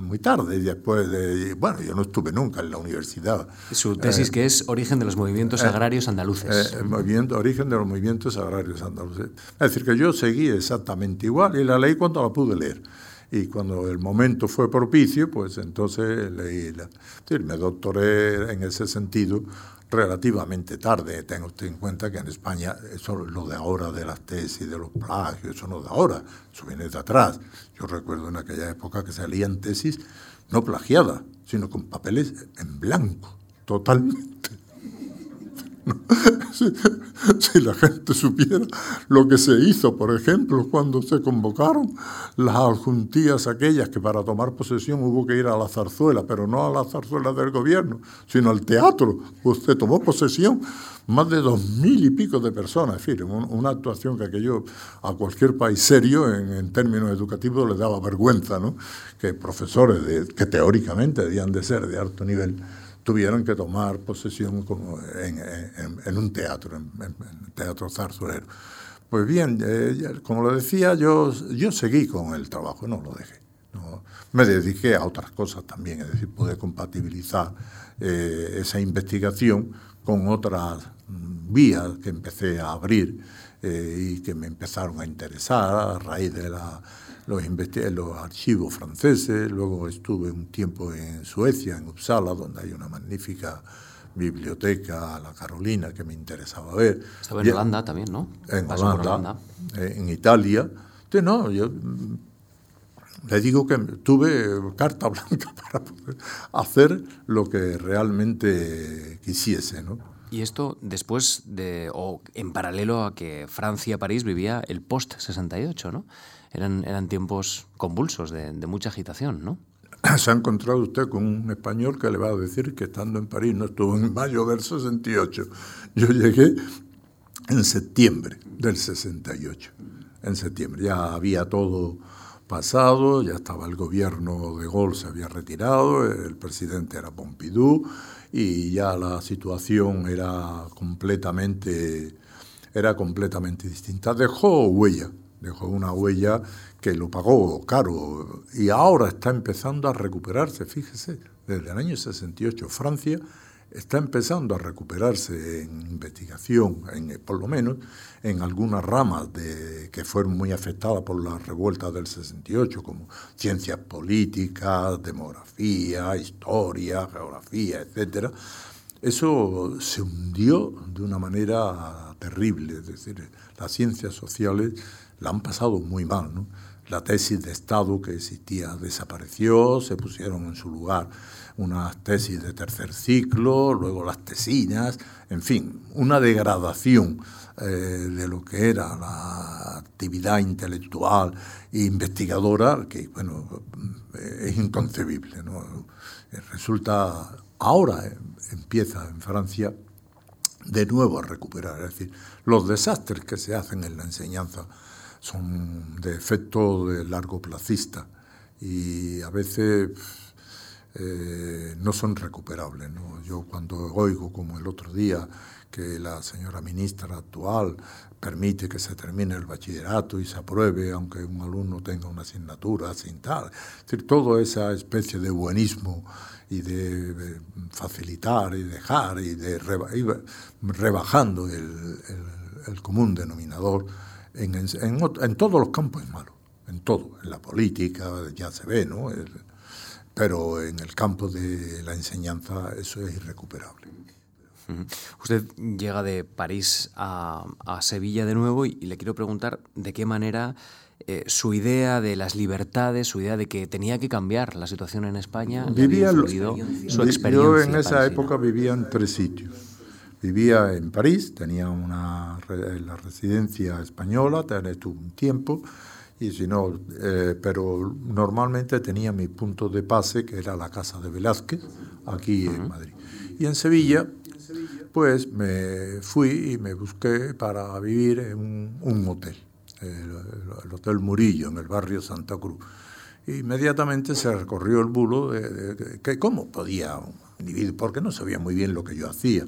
muy tarde, después de... Bueno, yo no estuve nunca en la universidad. Su tesis eh, que es Origen de los Movimientos eh, Agrarios Andaluces. Eh, movimiento, origen de los Movimientos Agrarios Andaluces. Es decir, que yo seguí exactamente igual y la leí cuando la pude leer. Y cuando el momento fue propicio, pues entonces leí, la, me doctoré en ese sentido relativamente tarde. Tenga usted en cuenta que en España, eso lo de ahora de las tesis, de los plagios, eso no de ahora, eso viene de atrás. Yo recuerdo en aquella época que salían tesis no plagiadas, sino con papeles en blanco, totalmente. si, la gente supiera lo que se hizo, por ejemplo, cuando se convocaron las adjuntías aquellas que para tomar posesión hubo que ir a la zarzuela, pero no a la zarzuela del gobierno, sino al teatro. Usted tomó posesión más de dos mil y pico de personas, en fin, una actuación que aquello a cualquier país serio en, términos educativos le daba vergüenza, ¿no? Que profesores que teóricamente debían de ser de alto nivel tuvieron que tomar posesión como en, un teatro, en, teatro zarzurero. Pues bien, eh, como lo decía, yo, yo seguí con el trabajo, no lo dejé. Me dediqué a otras cosas también, es decir, pude compatibilizar eh, esa investigación con otras vías que empecé a abrir eh, y que me empezaron a interesar a raíz de la los, los archivos franceses, luego estuve un tiempo en Suecia, en Uppsala, donde hay una magnífica biblioteca, la Carolina, que me interesaba ver. Estaba en Holanda también, ¿no? En Holanda, eh, en Italia. Entonces, no, yo mm, le digo que tuve carta blanca para poder hacer lo que realmente quisiese, ¿no? Y esto después de, o en paralelo a que Francia-París vivía el post-68, ¿no? eran, eran tiempos convulsos, de, mucha agitación, ¿no? Se ha encontrado usted con un español que le va a decir que estando en París no estuvo en mayo del 68. Yo llegué en septiembre del 68. En septiembre ya había todo pasado, ya estaba el gobierno de Gaulle, se había retirado, el presidente era Pompidou y ya la situación era completamente, era completamente distinta. Dejó huella, dejó una huella que lo pagó caro y ahora está empezando a recuperarse, fíjese, desde el año 68 Francia está empezando a recuperarse en investigación, en, por lo menos en algunas ramas de, que fueron muy afectadas por las revueltas del 68, como ciencias políticas, demografía, historia, geografía, etc. Eso se hundió de una manera terrible, es decir, las ciencias sociales la han pasado muy mal. ¿no? La tesis de Estado que existía desapareció, se pusieron en su lugar unas tesis de tercer ciclo, luego las tesinas, en fin, una degradación eh, de lo que era la actividad intelectual e investigadora que, bueno, es inconcebible. ¿no? Resulta, ahora empieza en Francia de nuevo a recuperar, es decir, los desastres que se hacen en la enseñanza son de efecto de largo placista y a veces eh, no son recuperables. Yo cuando oigo, como el otro día, que la señora ministra actual permite que se termine el bachillerato y se apruebe, aunque un alumno tenga una asignatura sin tal. Es decir, toda esa especie de buenismo y de facilitar y dejar y de rebajando el común denominador en, en, todos los campos es malo, en todo, en la política ya se ve, ¿no? Pero en el campo de la enseñanza eso es irrecuperable. Usted llega de París a, Sevilla de nuevo y, le quiero preguntar de qué manera eh, su idea de las libertades, su idea de que tenía que cambiar la situación en España, vivía su experiencia. Yo en esa época vivía en tres sitios Vivía en París, tenía una, la residencia española, tuve un tiempo, y si no, eh, pero normalmente tenía mi punto de pase, que era la casa de Velázquez, aquí en Madrid. Y en Sevilla, pues me fui y me busqué para vivir en un, hotel, el, Hotel Murillo, en el barrio Santa Cruz. Inmediatamente se recorrió el bulo de, que cómo podía vivir, porque no sabía muy bien lo que yo hacía.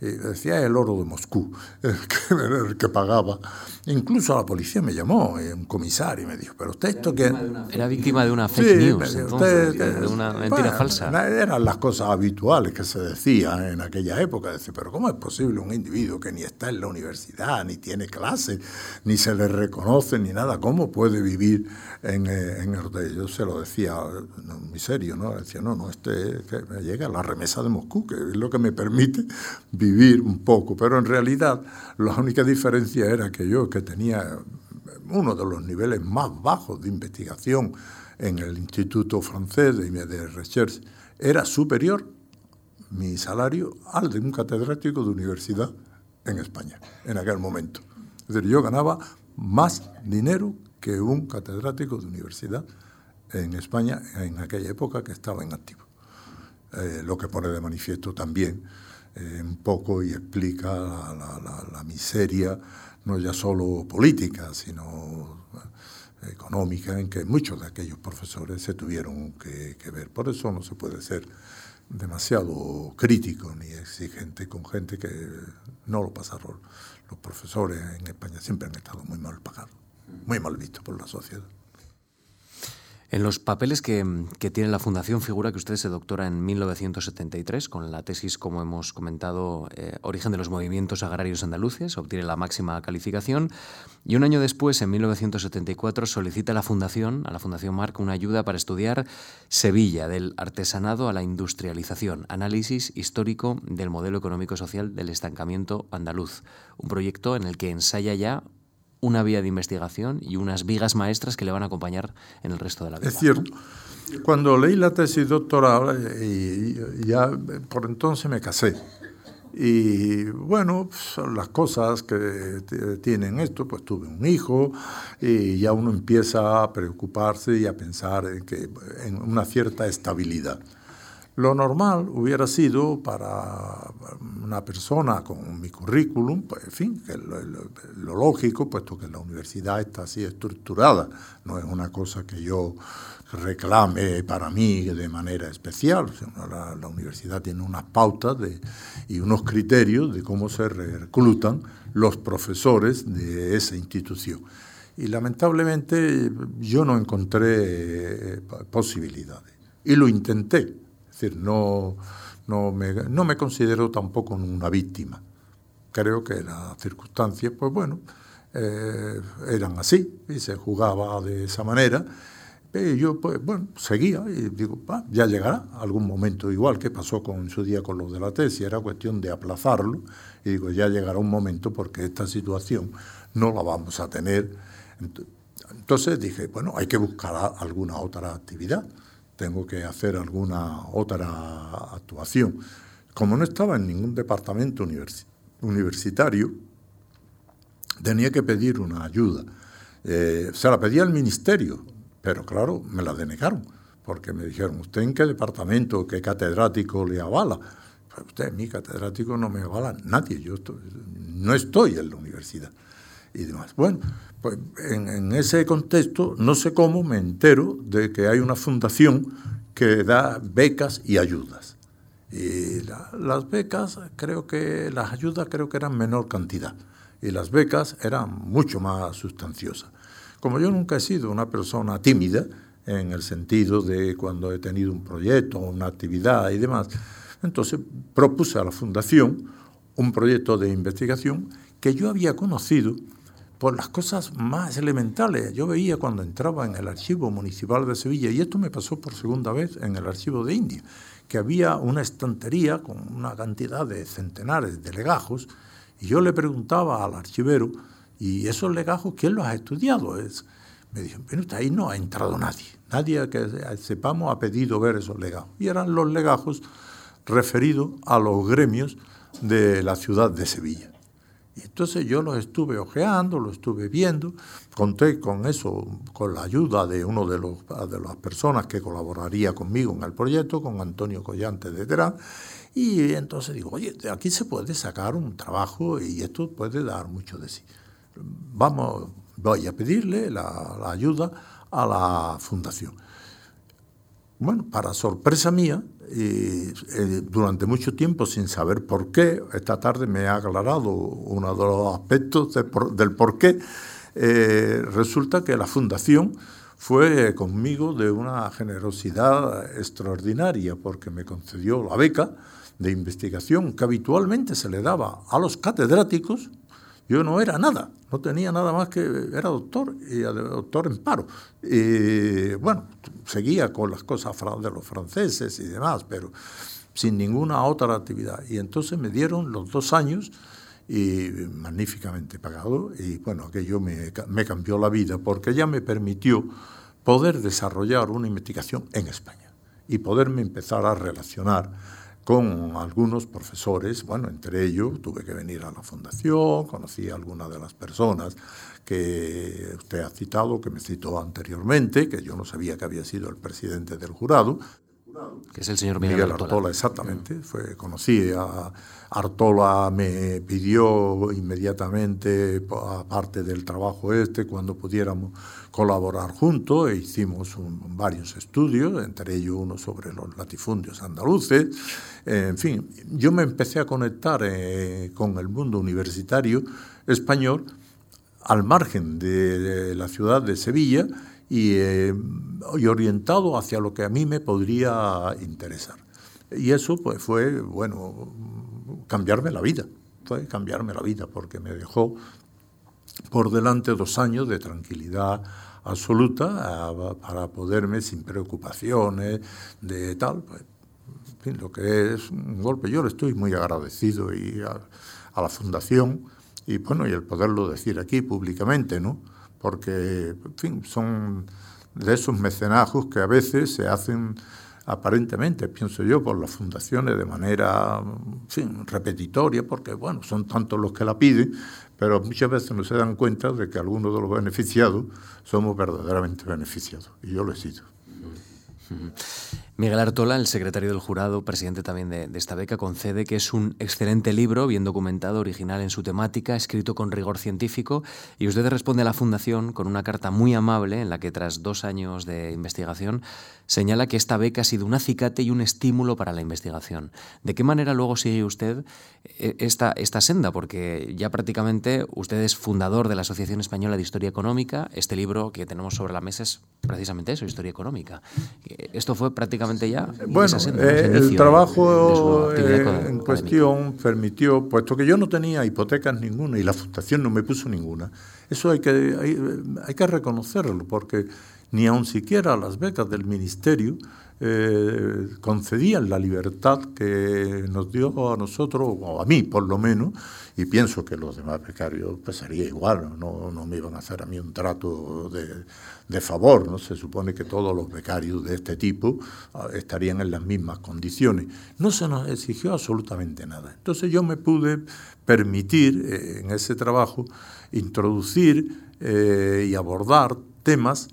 Y decía el oro de Moscú, el que, pagaba. Incluso la policía me llamó, eh, un comisario, y me dijo, pero usted esto que... Era víctima de una fake news, de una mentira falsa. Eran las cosas habituales que se decían en aquella época. Decir, pero ¿cómo es posible un individuo que ni está en la universidad, ni tiene clase, ni se le reconoce, ni nada, cómo puede vivir en, eh, en el... Yo se lo decía muy serio, ¿no? Decía, no, no, este que me llega la remesa de Moscú, que es lo que me permite vivir un poco. Pero en realidad la única diferencia era que yo, que tenía uno de los niveles más bajos de investigación en el Instituto Francés de Recherche, era superior mi salario al de un catedrático de universidad en España, en aquel momento. Es decir, yo ganaba más dinero que un catedrático de universidad en España en aquella época que estaba en activo. Eh, lo que pone de manifiesto también eh, un poco y explica la, miseria, no ya solo política, sino eh, económica, en que muchos de aquellos profesores se tuvieron que, ver. Por eso no se puede ser demasiado crítico ni exigente con gente que no lo pasaron. Los profesores en España siempre han estado muy mal pagados, muy mal vistos por la sociedad. En los papeles que, tiene la Fundación figura que usted se doctora en 1973 con la tesis, como hemos comentado, eh, Origen de los movimientos agrarios andaluces, obtiene la máxima calificación y un año después, en 1974, solicita a la Fundación, a la Fundación Marc, una ayuda para estudiar Sevilla, del artesanado a la industrialización, análisis histórico del modelo económico-social del estancamiento andaluz, un proyecto en el que ensaya ya una vía de investigación y unas vigas maestras que le van a acompañar en el resto de la vida. Es cierto. Cuando leí la tesis doctoral, eh, y ya por entonces me casé. Y bueno, las cosas que tienen esto, pues tuve un hijo y ya uno empieza a preocuparse y a pensar en, que, en una cierta estabilidad. Lo normal hubiera sido para una persona con mi currículum, pues en fin, que lo, lógico, puesto que la universidad está así estructurada, no es una cosa que yo reclame para mí de manera especial. La, universidad tiene unas pautas y unos criterios de cómo se reclutan los profesores de esa institución. Y lamentablemente yo no encontré posibilidades. Y lo intenté es decir, no, no, me, no me considero tampoco una víctima. Creo que las circunstancias, pues bueno, eh, eran así y se jugaba de esa manera. Y yo, pues bueno, seguía y digo, ya llegará algún momento, igual que pasó con su día con los de la tesis, era cuestión de aplazarlo. Y digo, ya llegará un momento porque esta situación no la vamos a tener. Entonces dije, bueno, hay que buscar alguna otra actividad tengo que hacer alguna otra actuación. Como no estaba en ningún departamento universitario, tenía que pedir una ayuda. Eh, se la pedía al ministerio, pero claro, me la denegaron, porque me dijeron, ¿usted en qué departamento, qué catedrático le avala? Pues usted, mi catedrático no me avala nadie, yo no estoy en la universidad. Y demás. Bueno, pues en, ese contexto, no sé cómo, me entero de que hay una fundación que da becas y ayudas. Y las becas, creo que las ayudas creo que eran menor cantidad y las becas eran mucho más sustanciosas. Como yo nunca he sido una persona tímida, en el sentido de cuando he tenido un proyecto, una actividad y demás, entonces propuse a la Fundación un proyecto de investigación que yo había conocido por las cosas más elementales. Yo veía cuando entraba en el archivo municipal de Sevilla, y esto me pasó por segunda vez en el archivo de India, que había una estantería con una cantidad de centenares de legajos, y yo le preguntaba al archivero, ¿y esos legajos quién los ha estudiado? Es, me dijo, pero ahí no ha entrado nadie, nadie que sepamos ha pedido ver esos legajos. Y eran los legajos referidos a los gremios de la ciudad de Sevilla. Entonces yo lo estuve ojeando, lo estuve viendo, conté con eso, con la ayuda de uno de, los, de las personas que colaboraría conmigo en el proyecto, con Antonio Collante de Terán, y entonces digo, oye, aquí se puede sacar un trabajo y esto puede dar mucho de sí. Vamos, voy a pedirle la ayuda a la fundación. Bueno, para sorpresa mía, y, eh, durante mucho tiempo sin saber por qué, esta tarde me ha aclarado uno de los aspectos del por qué, eh, resulta que la fundación fue conmigo de una generosidad extraordinaria porque me concedió la beca de investigación que habitualmente se le daba a los catedráticos. Yo no era nada, no tenía nada más que, era doctor, y doctor en paro. Y bueno, seguía con las cosas de los franceses y demás, pero sin ninguna otra actividad. Y entonces me dieron los dos años y magníficamente pagado y bueno, aquello me, me cambió la vida porque ya me permitió poder desarrollar una investigación en España y poderme empezar a relacionar con algunos profesores, bueno, entre ellos tuve que venir a la fundación, conocí a algunas de las personas que usted ha citado, que me citó anteriormente, que yo no sabía que había sido el presidente del jurado, que es el señor Miguel, Artola. exactamente. Fue, conocí a Artola, me pidió inmediatamente, aparte del trabajo este, cuando pudiéramos colaborar juntos, e hicimos varios estudios, entre ellos uno sobre los latifundios andaluces. en fin, yo me empecé a conectar eh, con el mundo universitario español al margen de la ciudad de Sevilla eh, y, orientado hacia lo que a mí me podría interesar. Y eso pues fue, bueno, cambiarme la vida, fue cambiarme la vida, porque me dejó por delante dos años de tranquilidad absoluta para poderme sin preocupaciones de tal, pues, en fin, lo que es un golpe. Yo le estoy muy agradecido y a, a la Fundación y bueno, y el poderlo decir aquí públicamente, ¿no? porque en fin, son de esos mecenajos que a veces se hacen aparentemente, pienso yo, por las fundaciones de manera repetitoria, porque bueno, son tantos los que la piden, pero muchas veces no se dan cuenta de que algunos de los beneficiados somos verdaderamente beneficiados, y yo lo he sido. Miguel Artola, el secretario del jurado, presidente también de, esta beca, concede que es un excelente libro, bien documentado, original en su temática, escrito con rigor científico, y usted responde a la Fundación con una carta muy amable en la que tras dos años de investigación señala que esta beca ha sido un acicate y un estímulo para la investigación. ¿De qué manera luego sigue usted eh, esta, esta senda? Porque ya prácticamente usted es fundador de la Asociación Española de Historia Económica. Este libro que tenemos sobre la mesa es precisamente eso, Historia Económica. Esto fue prácticamente ya... Bueno, eh, el trabajo en cuestión permitió, puesto que yo no tenía hipotecas ninguna y la Fundación no me puso ninguna, eso hay que, hay, hay que reconocerlo, porque ni aun siquiera las becas del ministerio eh, concedían la libertad que nos dio a nosotros, o a mí por lo menos, y pienso que los demás becarios pasaría igual, no, no me iban a hacer a mí un trato de, de, favor, ¿no? se supone que todos los becarios de este tipo ah, estarían en las mismas condiciones. No se nos exigió absolutamente nada. Entonces yo me pude permitir eh, en ese trabajo introducir eh, y abordar temas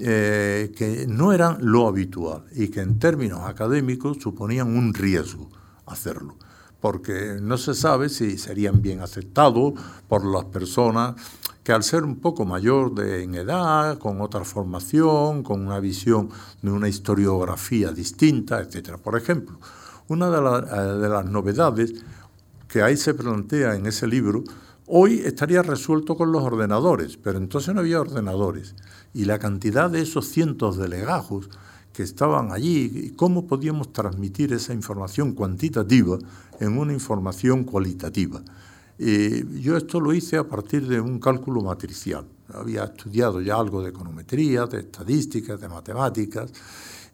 eh, que no eran lo habitual y que en términos académicos suponían un riesgo hacerlo, porque no se sabe si serían bien aceptados por las personas que al ser un poco mayor de, en edad, con otra formación, con una visión de una historiografía distinta, etc. Por ejemplo, una de, eh, de las novedades que ahí se plantea en ese libro, hoy estaría resuelto con los ordenadores, pero entonces no había ordenadores y la cantidad de esos cientos de legajos que estaban allí, y cómo podíamos transmitir esa información cuantitativa en una información cualitativa. yo esto lo hice a partir de un cálculo matricial. Había estudiado ya algo de econometría, de estadísticas, de matemáticas,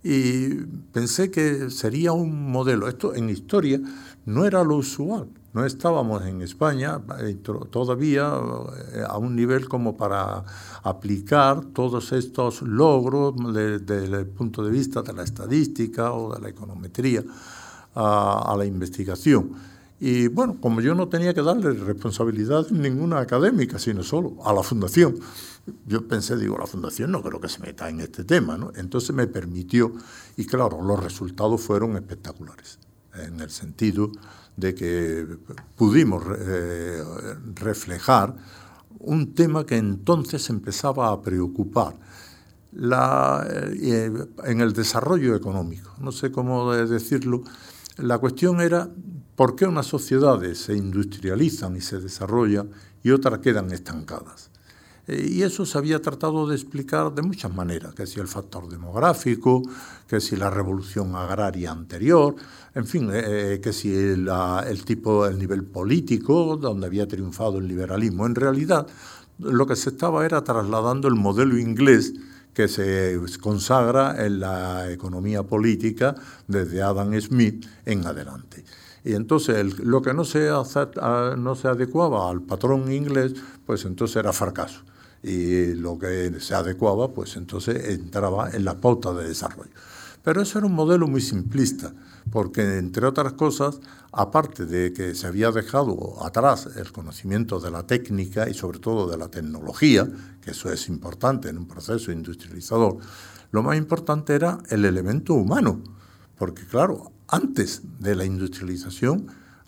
y pensé que sería un modelo. Esto en historia no era lo usual. No estábamos en España eh, todavía eh, a un nivel como para aplicar todos estos logros desde el punto de vista de la estadística o de la econometría a, la investigación. Y bueno, como yo no tenía que darle responsabilidad ninguna académica, sino solo a la fundación, yo pensé, digo, la fundación no creo que se meta en este tema, ¿no? Entonces me permitió, y claro, los resultados fueron espectaculares, en el sentido de que pudimos eh, reflejar un tema que entonces empezaba a preocupar. la, eh, en el desarrollo económico. No sé cómo decirlo. La cuestión era por qué unas sociedades se industrializan y se desarrollan y otras quedan estancadas. Eh, y eso se había tratado de explicar de muchas maneras, que si el factor demográfico, que si la revolución agraria anterior, en fin, eh, eh, que si el tipo, el nivel político, donde había triunfado el liberalismo. En realidad, lo que se estaba era trasladando el modelo inglés que se consagra en la economía política desde Adam Smith en adelante. Y entonces lo que no se, no se adecuaba al patrón inglés, pues entonces era fracaso y lo que se adecuaba, pues entonces entraba en la pauta de desarrollo. Pero eso era un modelo muy simplista, porque entre otras cosas, aparte de que se había dejado atrás el conocimiento de la técnica y sobre todo de la tecnología, que eso es importante en un proceso industrializador, lo más importante era el elemento humano, porque claro, antes de la industrialización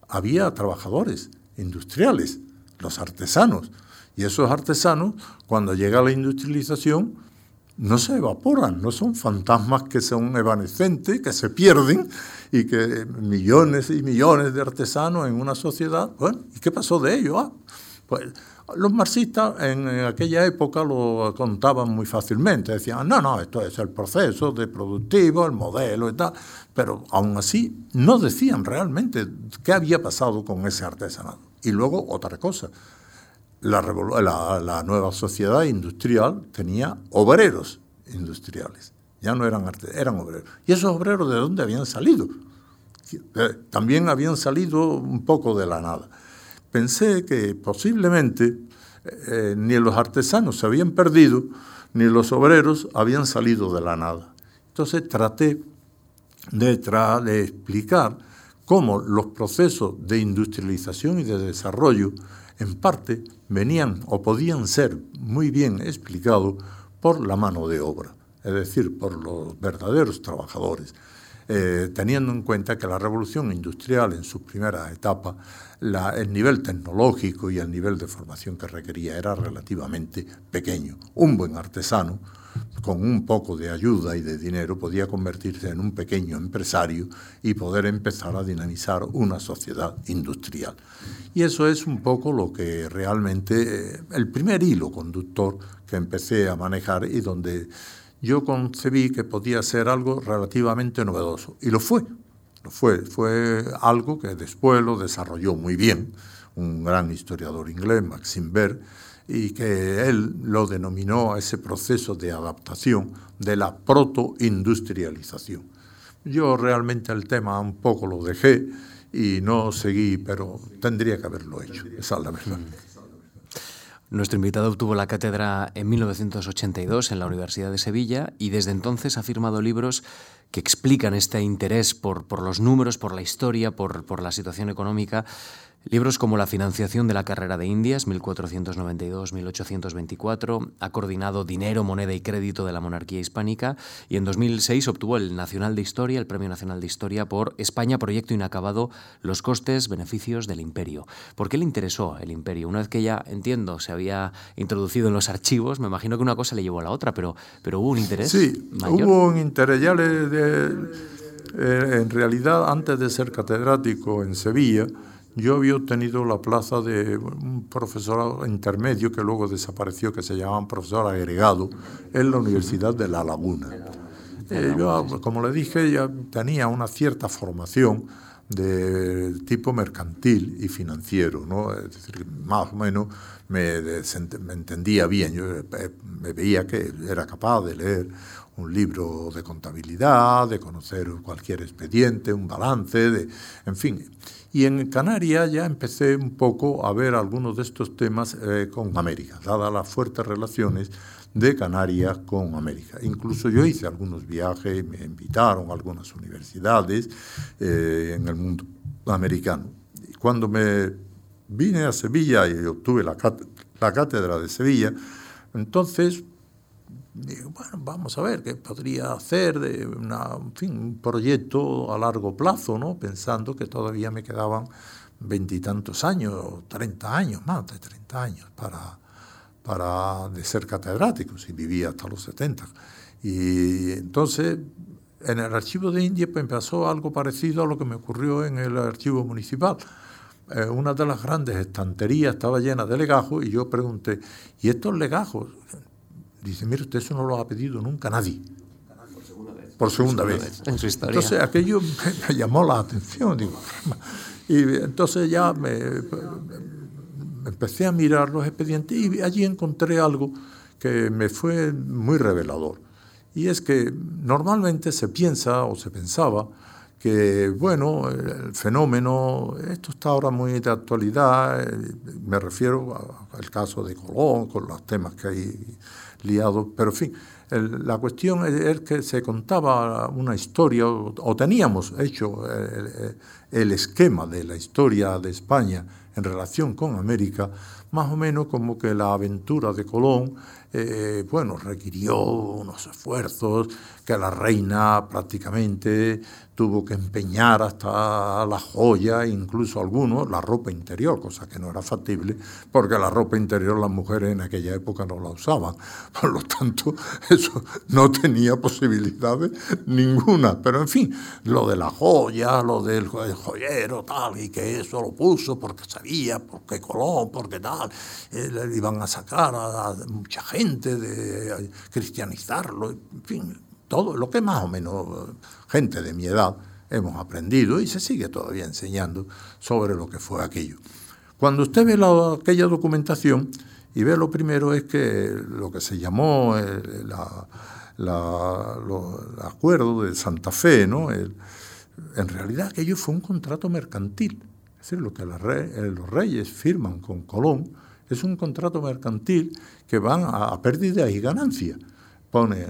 había trabajadores industriales, los artesanos, y esos artesanos, cuando llega la industrialización, no se evaporan, no son fantasmas que son evanescentes, que se pierden y que millones y millones de artesanos en una sociedad, bueno, ¿y qué pasó de ellos? Ah, pues los marxistas en, aquella época lo contaban muy fácilmente, decían, no, no, esto es el proceso de productivo, el modelo y pero aún así no decían realmente qué había pasado con ese artesanado. Y luego otra cosa, la, nueva sociedad industrial tenía obreros industriales, ya no eran artesanos, eran obreros. ¿Y esos obreros de dónde habían salido? Eh, también habían salido un poco de la nada. Pensé que posiblemente eh, ni los artesanos se habían perdido, ni los obreros habían salido de la nada. Entonces traté de explicar cómo los procesos de industrialización y de desarrollo en parte venían o podían ser muy bien explicados por la mano de obra, es decir, por los verdaderos trabajadores, eh, teniendo en cuenta que la revolución industrial en sus primeras etapas, el nivel tecnológico y el nivel de formación que requería era relativamente pequeño. Un buen artesano con un poco de ayuda y de dinero podía convertirse en un pequeño empresario y poder empezar a dinamizar una sociedad industrial. Y eso es un poco lo que realmente, eh, el primer hilo conductor que empecé a manejar y donde yo concebí que podía ser algo relativamente novedoso. Y lo fue, lo fue. Fue algo que después lo desarrolló muy bien un gran historiador inglés, Maxim Berg, y que él lo denominó a ese proceso de adaptación de la protoindustrialización. Yo realmente el tema un poco lo dejé y no seguí, pero tendría que haberlo hecho, esa es la verdad. Nuestro invitado obtuvo la cátedra en 1982 en la Universidad de Sevilla y desde entonces ha firmado libros que explican este interés por, por los números, por la historia, por, por la situación económica Libros como La financiación de la carrera de Indias, 1492-1824, ha coordinado Dinero, Moneda y Crédito de la Monarquía Hispánica y en 2006 obtuvo el Nacional de Historia, el Premio Nacional de Historia por España, proyecto inacabado, los costes, beneficios del imperio. ¿Por qué le interesó el imperio? Una vez que ya, entiendo, se había introducido en los archivos, me imagino que una cosa le llevó a la otra, pero, pero hubo un interés Sí, hubo un interés. Ya le, eh, en realidad, antes de ser catedrático en Sevilla, yo había obtenido la plaza de un profesor intermedio que luego desapareció, que se llamaba profesor agregado, en la Universidad de La Laguna. Eh, yo, como le dije, ya tenía una cierta formación de tipo mercantil y financiero, ¿no? es decir, más o menos me, me entendía bien, yo eh, me veía que era capaz de leer un libro de contabilidad, de conocer cualquier expediente, un balance, de, en fin. Y en Canarias ya empecé un poco a ver algunos de estos temas eh, con América, dadas las fuertes relaciones de Canarias con América. Incluso yo hice algunos viajes, me invitaron a algunas universidades eh, en el mundo americano. Cuando me vine a Sevilla y obtuve la, la cátedra de Sevilla, entonces digo, bueno, vamos a ver qué podría hacer de una, un proyecto a largo plazo, ¿no? pensando que todavía me quedaban veintitantos años, treinta años, más de treinta años para, para, de ser catedrático, si vivía hasta los 70. Y entonces en el archivo de India pues, pasó algo parecido a lo que me ocurrió en el archivo municipal. Eh, una de las grandes estanterías estaba llena de legajos y yo pregunté, ¿y estos legajos? Dice, mire, usted eso no lo ha pedido nunca nadie. Por segunda vez. Por segunda vez. En su historia. Entonces aquello me, llamó la atención. Digo, y entonces ya me, empecé a mirar los expedientes y allí encontré algo que me fue muy revelador. Y es que normalmente se piensa o se pensaba que, bueno, el fenómeno, esto está ahora muy de actualidad, eh, me refiero al caso de Colón, con los temas que hay liados, pero en fin, la cuestión es, que se contaba una historia, o, teníamos hecho el, el esquema de la historia de España en relación con América, más o menos como que la aventura de Colón eh, bueno, requirió unos esfuerzos que la reina prácticamente tuvo que empeñar hasta la joya, incluso algunos, la ropa interior, cosa que no era factible, porque la ropa interior las mujeres en aquella época no la usaban. Por lo tanto, eso no tenía posibilidades ninguna. Pero en fin, lo de la joya, lo del joyero, tal, y que eso lo puso porque sabía, porque Colón, porque tal, eh, le iban a sacar a mucha gente de cristianizarlo, en fin, todo lo que más o menos gente de mi edad hemos aprendido y se sigue todavía enseñando sobre lo que fue aquello. Cuando usted ve aquella documentación y ve lo primero es que lo que se llamó el, acuerdo de Santa Fe, ¿no? en realidad aquello fue un contrato mercantil. Es decir, lo que los reyes firman con Colón es un contrato mercantil que van a, pérdida y ganancia. Pone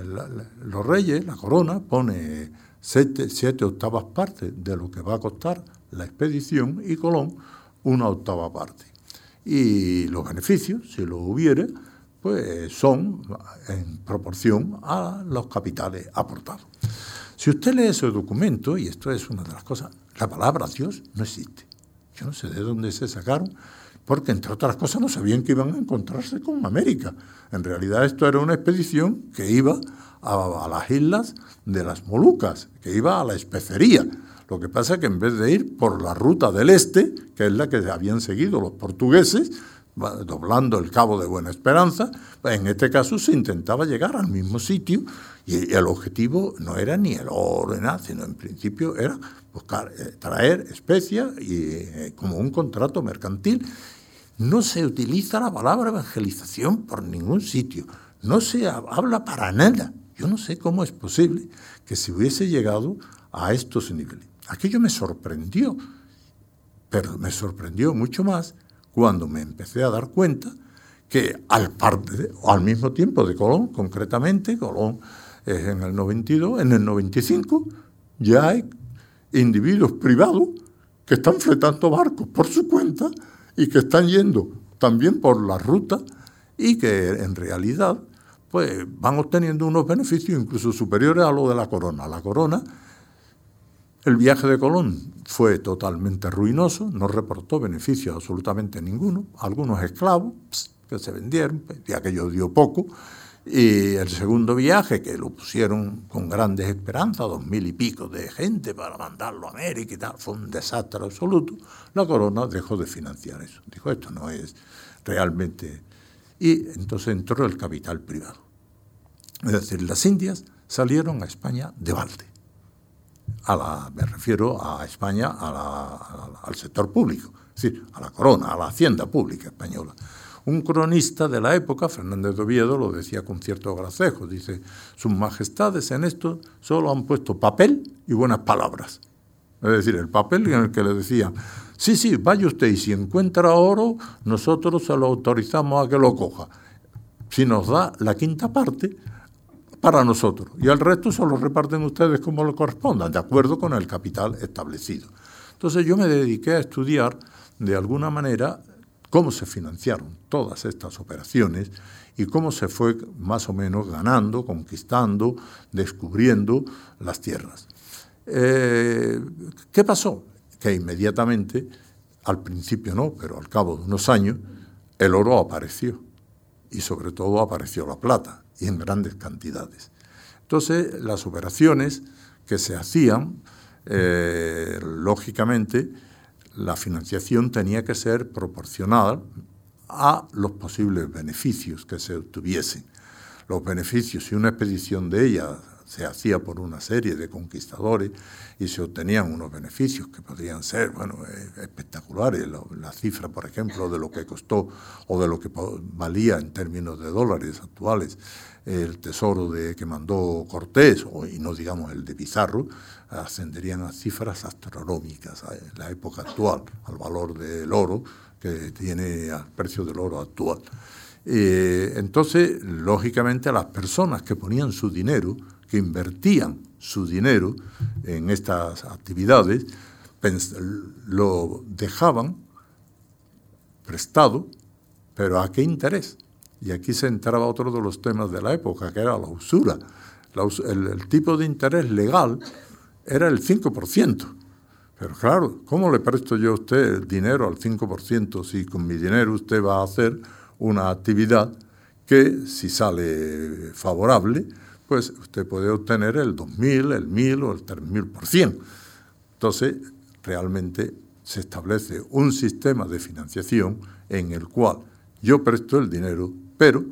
los reyes, la corona, pone siete, siete octavas partes de lo que va a costar la expedición y Colón una octava parte. Y los beneficios, si los hubiere, pues son en proporción a los capitales aportados. Si usted lee ese documento, y esto es una de las cosas, la palabra Dios no existe. Yo no sé de dónde se sacaron porque entre otras cosas no sabían que iban a encontrarse con América. En realidad esto era una expedición que iba a, las islas de las Molucas, que iba a la especería. Lo que pasa es que en vez de ir por la ruta del este, que es la que habían seguido los portugueses, doblando el Cabo de Buena Esperanza, en este caso se intentaba llegar al mismo sitio y el objetivo no era ni el oro, nada, sino en principio era buscar, eh, traer especias y, eh, como un contrato mercantil no se utiliza la palabra evangelización por ningún sitio. No se habla para nada. Yo no sé cómo es posible que se hubiese llegado a estos niveles. Aquello me sorprendió, pero me sorprendió mucho más cuando me empecé a dar cuenta que al, al mismo tiempo de Colón, concretamente, Colón es en el 92, en el 95 ya hay individuos privados que están fletando barcos por su cuenta y que están yendo también por la ruta y que en realidad pues van obteniendo unos beneficios incluso superiores a lo de la corona. La corona, el viaje de Colón fue totalmente ruinoso, no reportó beneficios absolutamente ninguno, algunos esclavos que se vendieron, pues, ya que yo dio poco, y el segundo viaje, que lo pusieron con grandes esperanzas, dos mil y pico de gente para mandarlo a América y tal, fue un desastre absoluto. La corona dejó de financiar eso. Dijo, esto no es realmente... Y entonces entró el capital privado. Es decir, las Indias salieron a España de balde. A la, me refiero a España, al sector público, es decir, a la corona, a la hacienda pública española. Un cronista de la época, Fernández de Oviedo, lo decía con cierto gracejo. Dice, sus majestades en esto solo han puesto papel y buenas palabras. Es decir, el papel en el que le decían, sí, sí, vaya usted y si encuentra oro, nosotros se lo autorizamos a que lo coja. Si nos da la quinta parte, para nosotros. Y el resto se lo reparten ustedes como le correspondan, de acuerdo con el capital establecido. Entonces yo me dediqué a estudiar de alguna manera cómo se financiaron todas estas operaciones y cómo se fue más o menos ganando, conquistando, descubriendo las tierras. Eh, ¿Qué pasó? Que inmediatamente, al principio no, pero al cabo de unos años, el oro apareció. y sobre todo apareció la plata y en grandes cantidades. Entonces, las operaciones que se hacían, eh, lógicamente, la financiación tenía que ser proporcional a los posibles beneficios que se obtuviesen. Los beneficios, si una expedición de ella se hacía por una serie de conquistadores y se obtenían unos beneficios que podrían ser bueno, eh, espectaculares. La cifra, por ejemplo, de lo que costó o de lo que valía en términos de dólares actuales el tesoro de, que mandó Cortés, o, y no digamos el de Pizarro, ascenderían a cifras astronómicas en la época actual, al valor del oro que tiene al precio del oro actual. Eh, entonces, lógicamente, las personas que ponían su dinero, que invertían su dinero en estas actividades, lo dejaban prestado, pero ¿a qué interés? Y aquí se entraba otro de los temas de la época, que era la usura. el, tipo de interés legal era el 5%. Pero claro, ¿cómo le presto yo a usted el dinero al 5% si con mi dinero usted va a hacer una actividad que, si sale favorable, pues usted puede obtener el 2.000, el 1.000 o el 3.000%. Entonces, realmente se establece un sistema de financiación en el cual yo presto el dinero, pero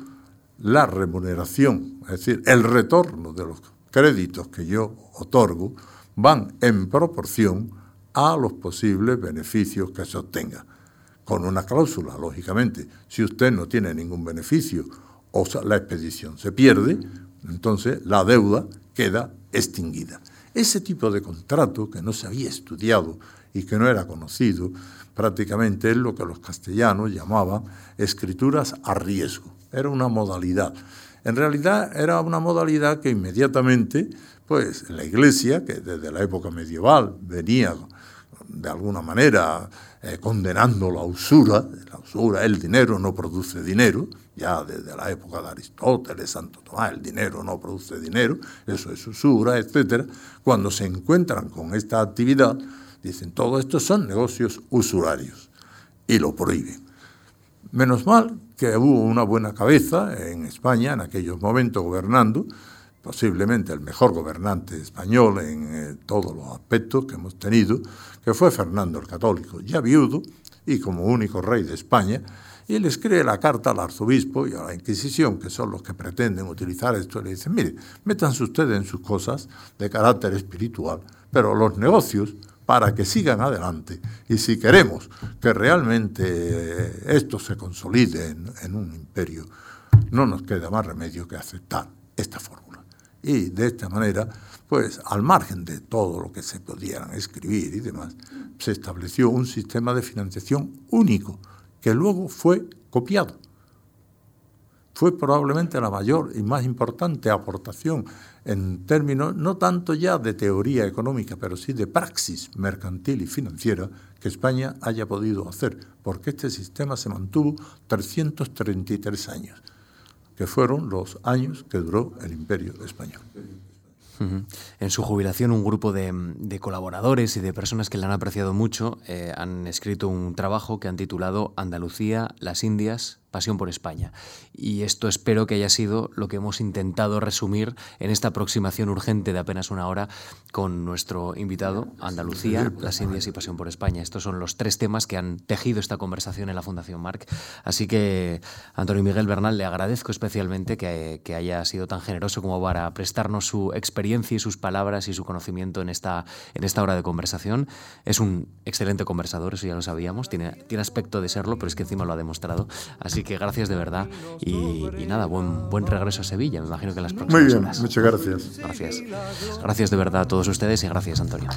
la remuneración, es decir, el retorno de los créditos que yo otorgo, van en proporción a los posibles beneficios que se obtenga. Con una cláusula, lógicamente. Si usted no tiene ningún beneficio o la expedición se pierde, entonces la deuda queda extinguida. Ese tipo de contrato que no se había estudiado y que no era conocido, prácticamente es lo que los castellanos llamaban escrituras a riesgo. Era una modalidad. En realidad era una modalidad que inmediatamente, pues la Iglesia, que desde la época medieval venía de alguna manera eh, condenando la usura, la usura, el dinero no produce dinero, ya desde la época de Aristóteles, Santo Tomás, el dinero no produce dinero, eso es usura, etc. Cuando se encuentran con esta actividad, dicen, todo esto son negocios usurarios y lo prohíben. Menos mal que hubo una buena cabeza en España en aquellos momentos gobernando, posiblemente el mejor gobernante español en eh, todos los aspectos que hemos tenido, que fue Fernando el Católico, ya viudo y como único rey de España, y él escribe la carta al arzobispo y a la Inquisición, que son los que pretenden utilizar esto, y le dicen, mire, métanse ustedes en sus cosas de carácter espiritual, pero los negocios para que sigan adelante. Y si queremos que realmente esto se consolide en, un imperio, no nos queda más remedio que aceptar esta fórmula. Y de esta manera, pues al margen de todo lo que se pudieran escribir y demás, se estableció un sistema de financiación único que luego fue copiado. Fue probablemente la mayor y más importante aportación en términos no tanto ya de teoría económica, pero sí de praxis mercantil y financiera que España haya podido hacer, porque este sistema se mantuvo 333 años, que fueron los años que duró el imperio español. En su jubilación, un grupo de, colaboradores y de personas que le han apreciado mucho eh, han escrito un trabajo que han titulado Andalucía, las Indias, pasión por España. Y esto espero que haya sido lo que hemos intentado resumir en esta aproximación urgente de apenas una hora con nuestro invitado, Andalucía, las Indias y pasión por España. Estos son los tres temas que han tejido esta conversación en la Fundación Marc. Así que, Antonio Miguel Bernal, le agradezco especialmente que, que haya sido tan generoso como para prestarnos su experiencia y sus palabras y su conocimiento en esta, en esta hora de conversación. Es un excelente conversador, eso ya lo sabíamos, tiene, tiene aspecto de serlo, pero es que encima lo ha demostrado. Así que gracias de verdad y, nada, buen, buen regreso a Sevilla. Me imagino que en las próximas Muy bien, horas. muchas gracias. Gracias. Gracias de verdad a todos ustedes y gracias, Antonio.